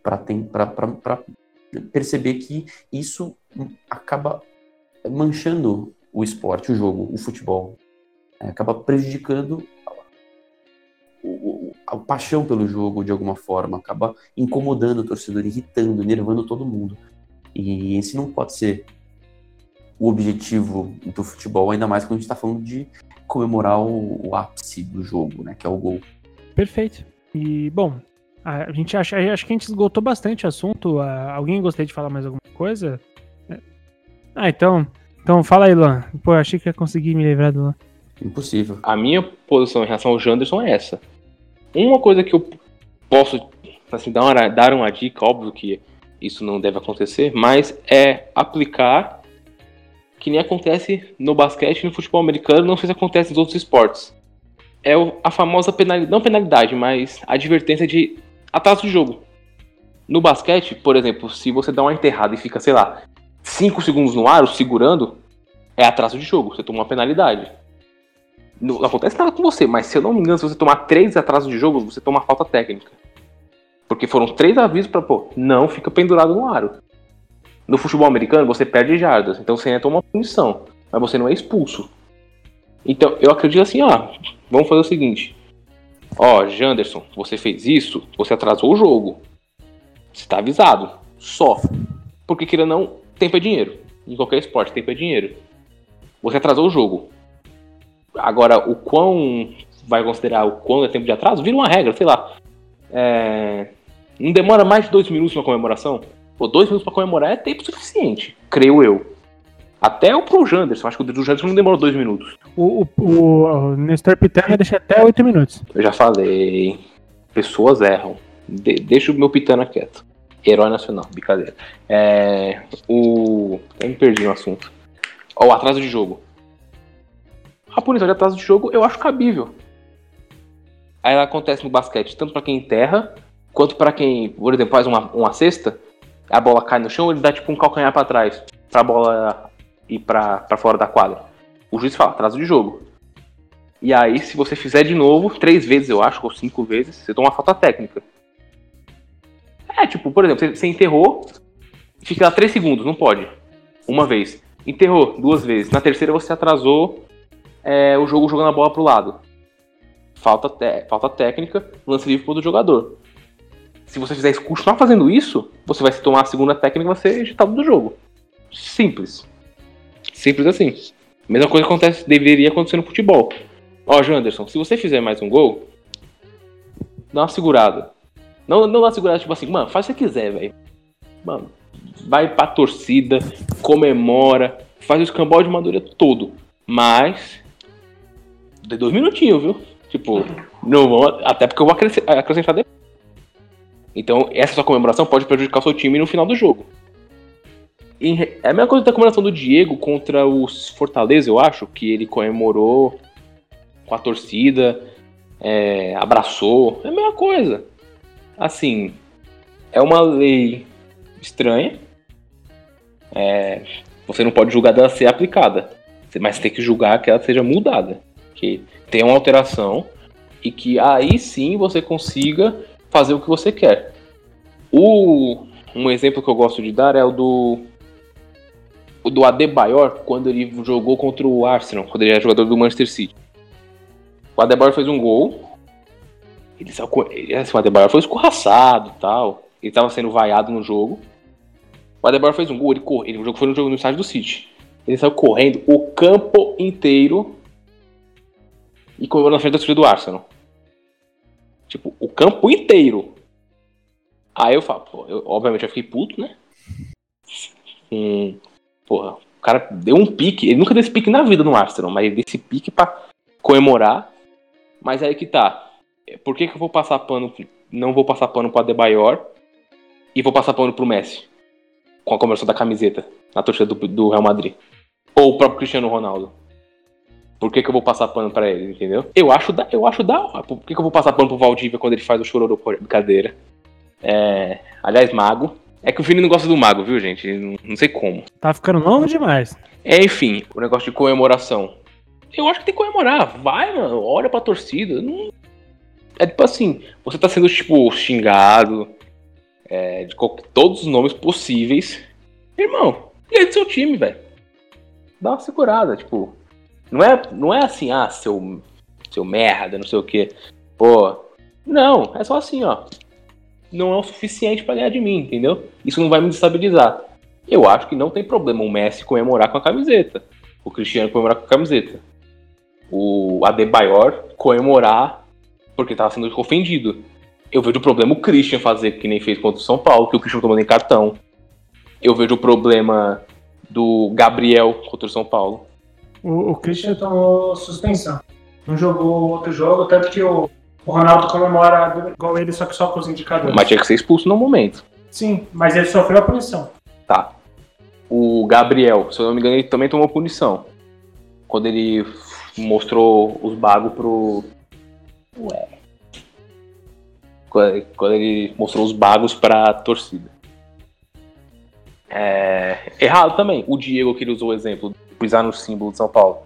para perceber que isso acaba manchando o esporte, o jogo, o futebol. É, acaba prejudicando a paixão pelo jogo de alguma forma, acaba incomodando o torcedor, irritando, nervando todo mundo. E esse não pode ser o objetivo do futebol, ainda mais quando a gente está falando de comemorar o, o, ápice do jogo, né? Que é o gol. Perfeito. E, bom, a gente acha, acho que a gente esgotou bastante o assunto. Alguém gostaria de falar mais alguma coisa? É. Ah, então. Então fala aí, Luan. Pô, achei que ia conseguir me livrar do Luan. Impossível. A minha posição em relação ao Janderson é essa. Uma coisa que eu posso assim, dar, uma, dar uma dica, óbvio que isso não deve acontecer, mas é aplicar que nem acontece no basquete e no futebol americano, não sei se acontece nos outros esportes. É a famosa penalidade, não penalidade, mas advertência de atraso de jogo. No basquete, por exemplo, se você dá uma enterrada e fica, sei lá, 5 segundos no ar, segurando, é atraso de jogo, você toma uma penalidade. Não, acontece nada com você, mas se eu não me engano, se você tomar três atrasos de jogo, você toma falta técnica. Porque foram três avisos para pô, não fica pendurado no aro. No futebol americano, você perde jardas, então você entra uma punição, mas você não é expulso. Então, eu acredito assim, ó, vamos fazer o seguinte. Ó, Janderson, você fez isso, você atrasou o jogo. Você tá avisado. Só. Porque queira não, tempo é dinheiro. Em qualquer esporte, tempo é dinheiro. Você atrasou o jogo. Agora, o quão vai considerar o quão é tempo de atraso, vira uma regra, sei lá. É... Não demora mais de dois minutos uma comemoração? Pô, dois minutos para comemorar é tempo suficiente, creio eu. Até o pro Janderson, acho que o do Janderson não demorou dois minutos. O, o, o Nestor Pitana deixa até oito minutos. Eu já falei. Pessoas erram. De, deixa o meu Pitana quieto. Herói nacional, brincadeira. É, o. Eu me perdi no assunto. O atraso de jogo a punição de atraso de jogo eu acho cabível. Aí ela acontece no basquete, tanto para quem enterra, quanto para quem, por exemplo, faz uma, uma cesta, a bola cai no chão, ele dá tipo um calcanhar para trás, pra bola ir pra, pra fora da quadra. O juiz fala, atraso de jogo. E aí, se você fizer de novo, três vezes eu acho, ou cinco vezes, você toma uma falta técnica. É, tipo, por exemplo, você, enterrou, fica lá três segundos, não pode. Uma vez. Enterrou duas vezes. Na terceira você atrasou é, o jogo jogando a bola pro lado. Falta, falta técnica, lance livre pro jogador. Se você fizer continuar fazendo isso, você vai se tomar a segunda técnica e vai ser agitado do jogo. Simples. Simples assim. Mesma coisa acontece, deveria acontecer no futebol. Ó, Janderson, se você fizer mais um gol, dá uma segurada. Não, não dá uma segurada, tipo assim, mano, faz o que você quiser, velho. Mano, vai pra torcida, comemora, faz o escambau de madura todo. Mas de dois minutinhos, viu? Tipo, não vão, até porque eu vou acrescentar depois. Então, essa sua comemoração pode prejudicar o seu time no final do jogo. E é a mesma coisa da comemoração do Diego contra os Fortaleza, eu acho, que ele comemorou com a torcida, é, abraçou. É a mesma coisa. Assim, é uma lei estranha. É, você não pode julgar dela ser aplicada, mas tem que julgar que ela seja mudada que tem uma alteração e que aí sim você consiga fazer o que você quer. O, um exemplo que eu gosto de dar é o do o do Adebayor quando ele jogou contra o Arsenal, quando ele era jogador do Manchester City. O Adebayor fez um gol. Ele, ele assim, o Adebayor foi escorraçado tal. Ele estava sendo vaiado no jogo. O Adebayor fez um gol, ele correu. Ele, o jogo foi no jogo no estádio do City. Ele saiu correndo o campo inteiro e comemorou na frente da torcida do Arsenal. Tipo, o campo inteiro. Aí eu falo, pô, eu, obviamente eu fiquei puto, né? Hum, porra, o cara deu um pique, ele nunca deu esse pique na vida no Arsenal, mas ele deu esse pique pra comemorar. Mas aí que tá. Por que, que eu vou passar pano, não vou passar pano pro Adebayor e vou passar pano pro Messi? Com a comemoração da camiseta na torcida do, do Real Madrid. Ou o próprio Cristiano Ronaldo. Por que, que eu vou passar pano pra ele, entendeu? Eu acho da, eu acho da hora. Por que, que eu vou passar pano pro Valdívia quando ele faz o chororô brincadeira? É, aliás, Mago. É que o Vini não gosta do Mago, viu, gente? Não, não sei como. Tá ficando longo demais. É, enfim, o negócio de comemoração. Eu acho que tem que comemorar. Vai, mano, olha pra torcida. Não... É tipo assim, você tá sendo, tipo, xingado é, de todos os nomes possíveis. Irmão, e aí do seu time, velho. Dá uma segurada, tipo. Não é, não é assim, ah, seu, seu merda, não sei o que. Pô. Não, é só assim, ó. Não é o suficiente para ganhar de mim, entendeu? Isso não vai me destabilizar. Eu acho que não tem problema o Messi comemorar com a camiseta. O Cristiano comemorar com a camiseta. O Adebayor comemorar porque tava sendo ofendido. Eu vejo o problema o Christian fazer que nem fez contra o São Paulo, que o Christian tomou em cartão. Eu vejo o problema do Gabriel contra o São Paulo. O, o Christian tomou suspensão. Não jogou outro jogo, tanto que o, o Ronaldo comemora igual ele, só que só com os indicadores. Mas tinha que ser expulso no momento. Sim, mas ele sofreu a punição. Tá. O Gabriel, se eu não me engano, ele também tomou punição. Quando ele mostrou os bagos pro. Ué. Quando ele mostrou os bagos pra torcida. É... Errado também. O Diego, que ele usou o exemplo, pisar no símbolo de São Paulo.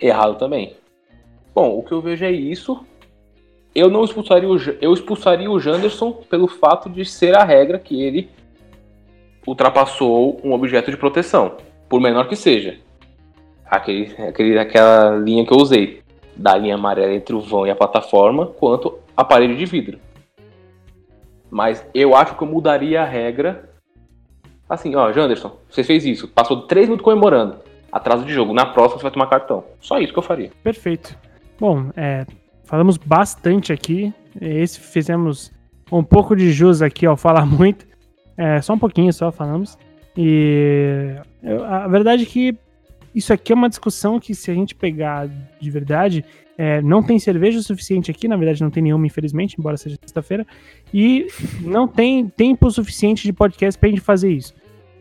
Errado também. Bom, o que eu vejo é isso. Eu não expulsaria o, eu expulsaria o Janderson pelo fato de ser a regra que ele ultrapassou um objeto de proteção, por menor que seja. Aquele, aquele, aquela linha que eu usei, da linha amarela entre o vão e a plataforma, quanto a parede de vidro. Mas eu acho que eu mudaria a regra Assim, ó, Janderson, você fez isso, passou três minutos comemorando. Atraso de jogo. Na próxima você vai tomar cartão. Só isso que eu faria. Perfeito. Bom, é, falamos bastante aqui. Esse fizemos um pouco de jus aqui ao falar muito. É, só um pouquinho só falamos. E a verdade é que isso aqui é uma discussão que, se a gente pegar de verdade, é, não tem cerveja o suficiente aqui, na verdade não tem nenhuma, infelizmente, embora seja sexta-feira, e não tem tempo suficiente de podcast pra gente fazer isso.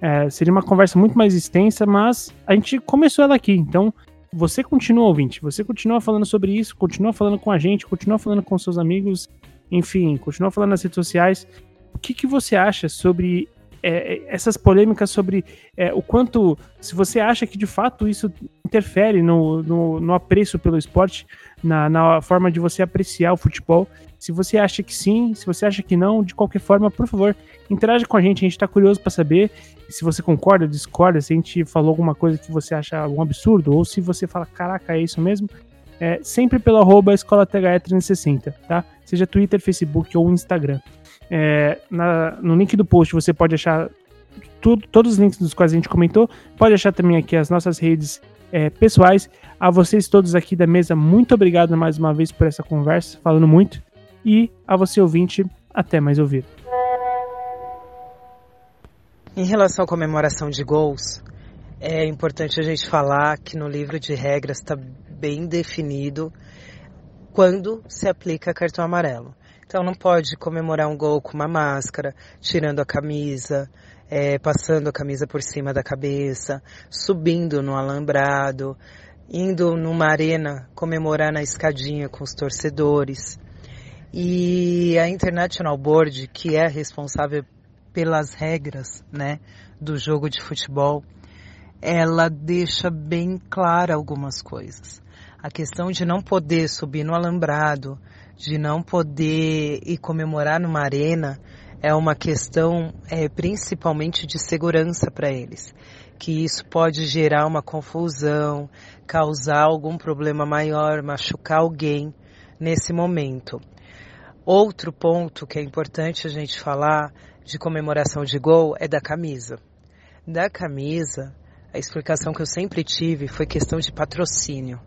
É, seria uma conversa muito mais extensa, mas a gente começou ela aqui, então você continua ouvinte, você continua falando sobre isso, continua falando com a gente, continua falando com seus amigos, enfim, continua falando nas redes sociais. O que, que você acha sobre é, é, essas polêmicas sobre é, o quanto, se você acha que de fato isso interfere no, no, no apreço pelo esporte, na, na, forma de você apreciar o futebol. Se você acha que sim, se você acha que não, de qualquer forma, por favor, interaja com a gente. A gente está curioso para saber se você concorda, discorda, se a gente falou alguma coisa que você acha um absurdo, ou se você fala, caraca, é isso mesmo. É, sempre pelo arroba Escola THE 360, tá? Seja Twitter, Facebook ou Instagram. É, na, no link do post você pode achar tudo, todos os links dos quais a gente comentou. Pode achar também aqui as nossas redes é, pessoais. A vocês todos aqui da mesa, muito obrigado mais uma vez por essa conversa, falando muito. E a você ouvinte, até mais ouvir. Em relação à comemoração de gols, é importante a gente falar que no livro de regras está bem definido quando se aplica cartão amarelo. Então não pode comemorar um gol com uma máscara, tirando a camisa, é, passando a camisa por cima da cabeça, subindo no alambrado, indo numa arena comemorar na escadinha com os torcedores. E a International Board, que é responsável pelas regras, né, do jogo de futebol, ela deixa bem clara algumas coisas. A questão de não poder subir no alambrado, de não poder ir comemorar numa arena é uma questão é, principalmente de segurança para eles, que isso pode gerar uma confusão, causar algum problema maior, machucar alguém nesse momento. Outro ponto que é importante a gente falar de comemoração de gol é da camisa. Da camisa, a explicação que eu sempre tive foi questão de patrocínio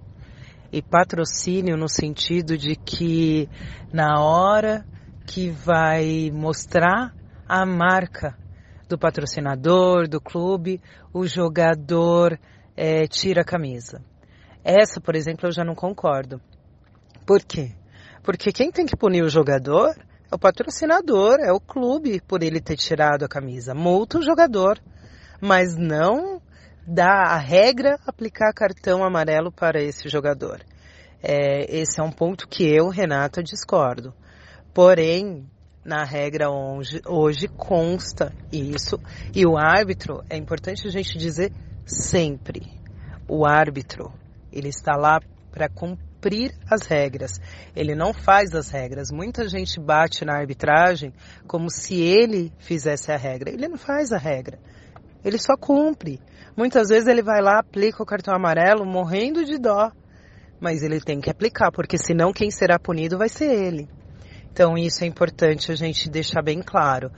e patrocínio no sentido de que na hora que vai mostrar a marca do patrocinador, do clube, o jogador é, tira a camisa. Essa, por exemplo, eu já não concordo. Por quê? Porque quem tem que punir o jogador é o patrocinador, é o clube por ele ter tirado a camisa. Multa o jogador, mas não dá a regra aplicar cartão amarelo para esse jogador. É, esse é um ponto que eu, Renata, discordo. Porém, na regra hoje, hoje consta isso. E o árbitro, é importante a gente dizer sempre, o árbitro, ele está lá para cumprir as regras. Ele não faz as regras. Muita gente bate na arbitragem como se ele fizesse a regra. Ele não faz a regra. Ele só cumpre. Muitas vezes ele vai lá, aplica o cartão amarelo, morrendo de dó. Mas ele tem que aplicar, porque senão quem será punido vai ser ele. Então isso é importante a gente deixar bem claro.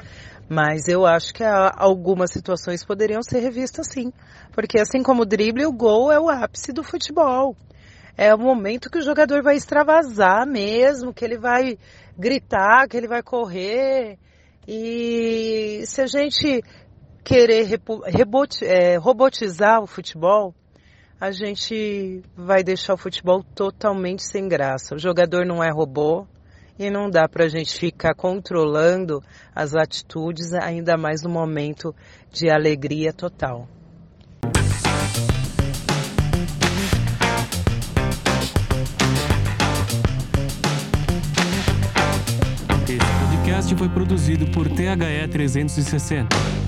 Mas eu acho que algumas situações poderiam ser revistas sim. Porque assim como o drible, o gol é o ápice do futebol. É o momento que o jogador vai extravasar mesmo, que ele vai gritar, que ele vai correr. E se a gente querer é, robotizar o futebol, a gente vai deixar o futebol totalmente sem graça. O jogador não é robô, e não dá para a gente ficar controlando as atitudes, ainda mais no momento de alegria total. Esse podcast foi produzido por THE 360.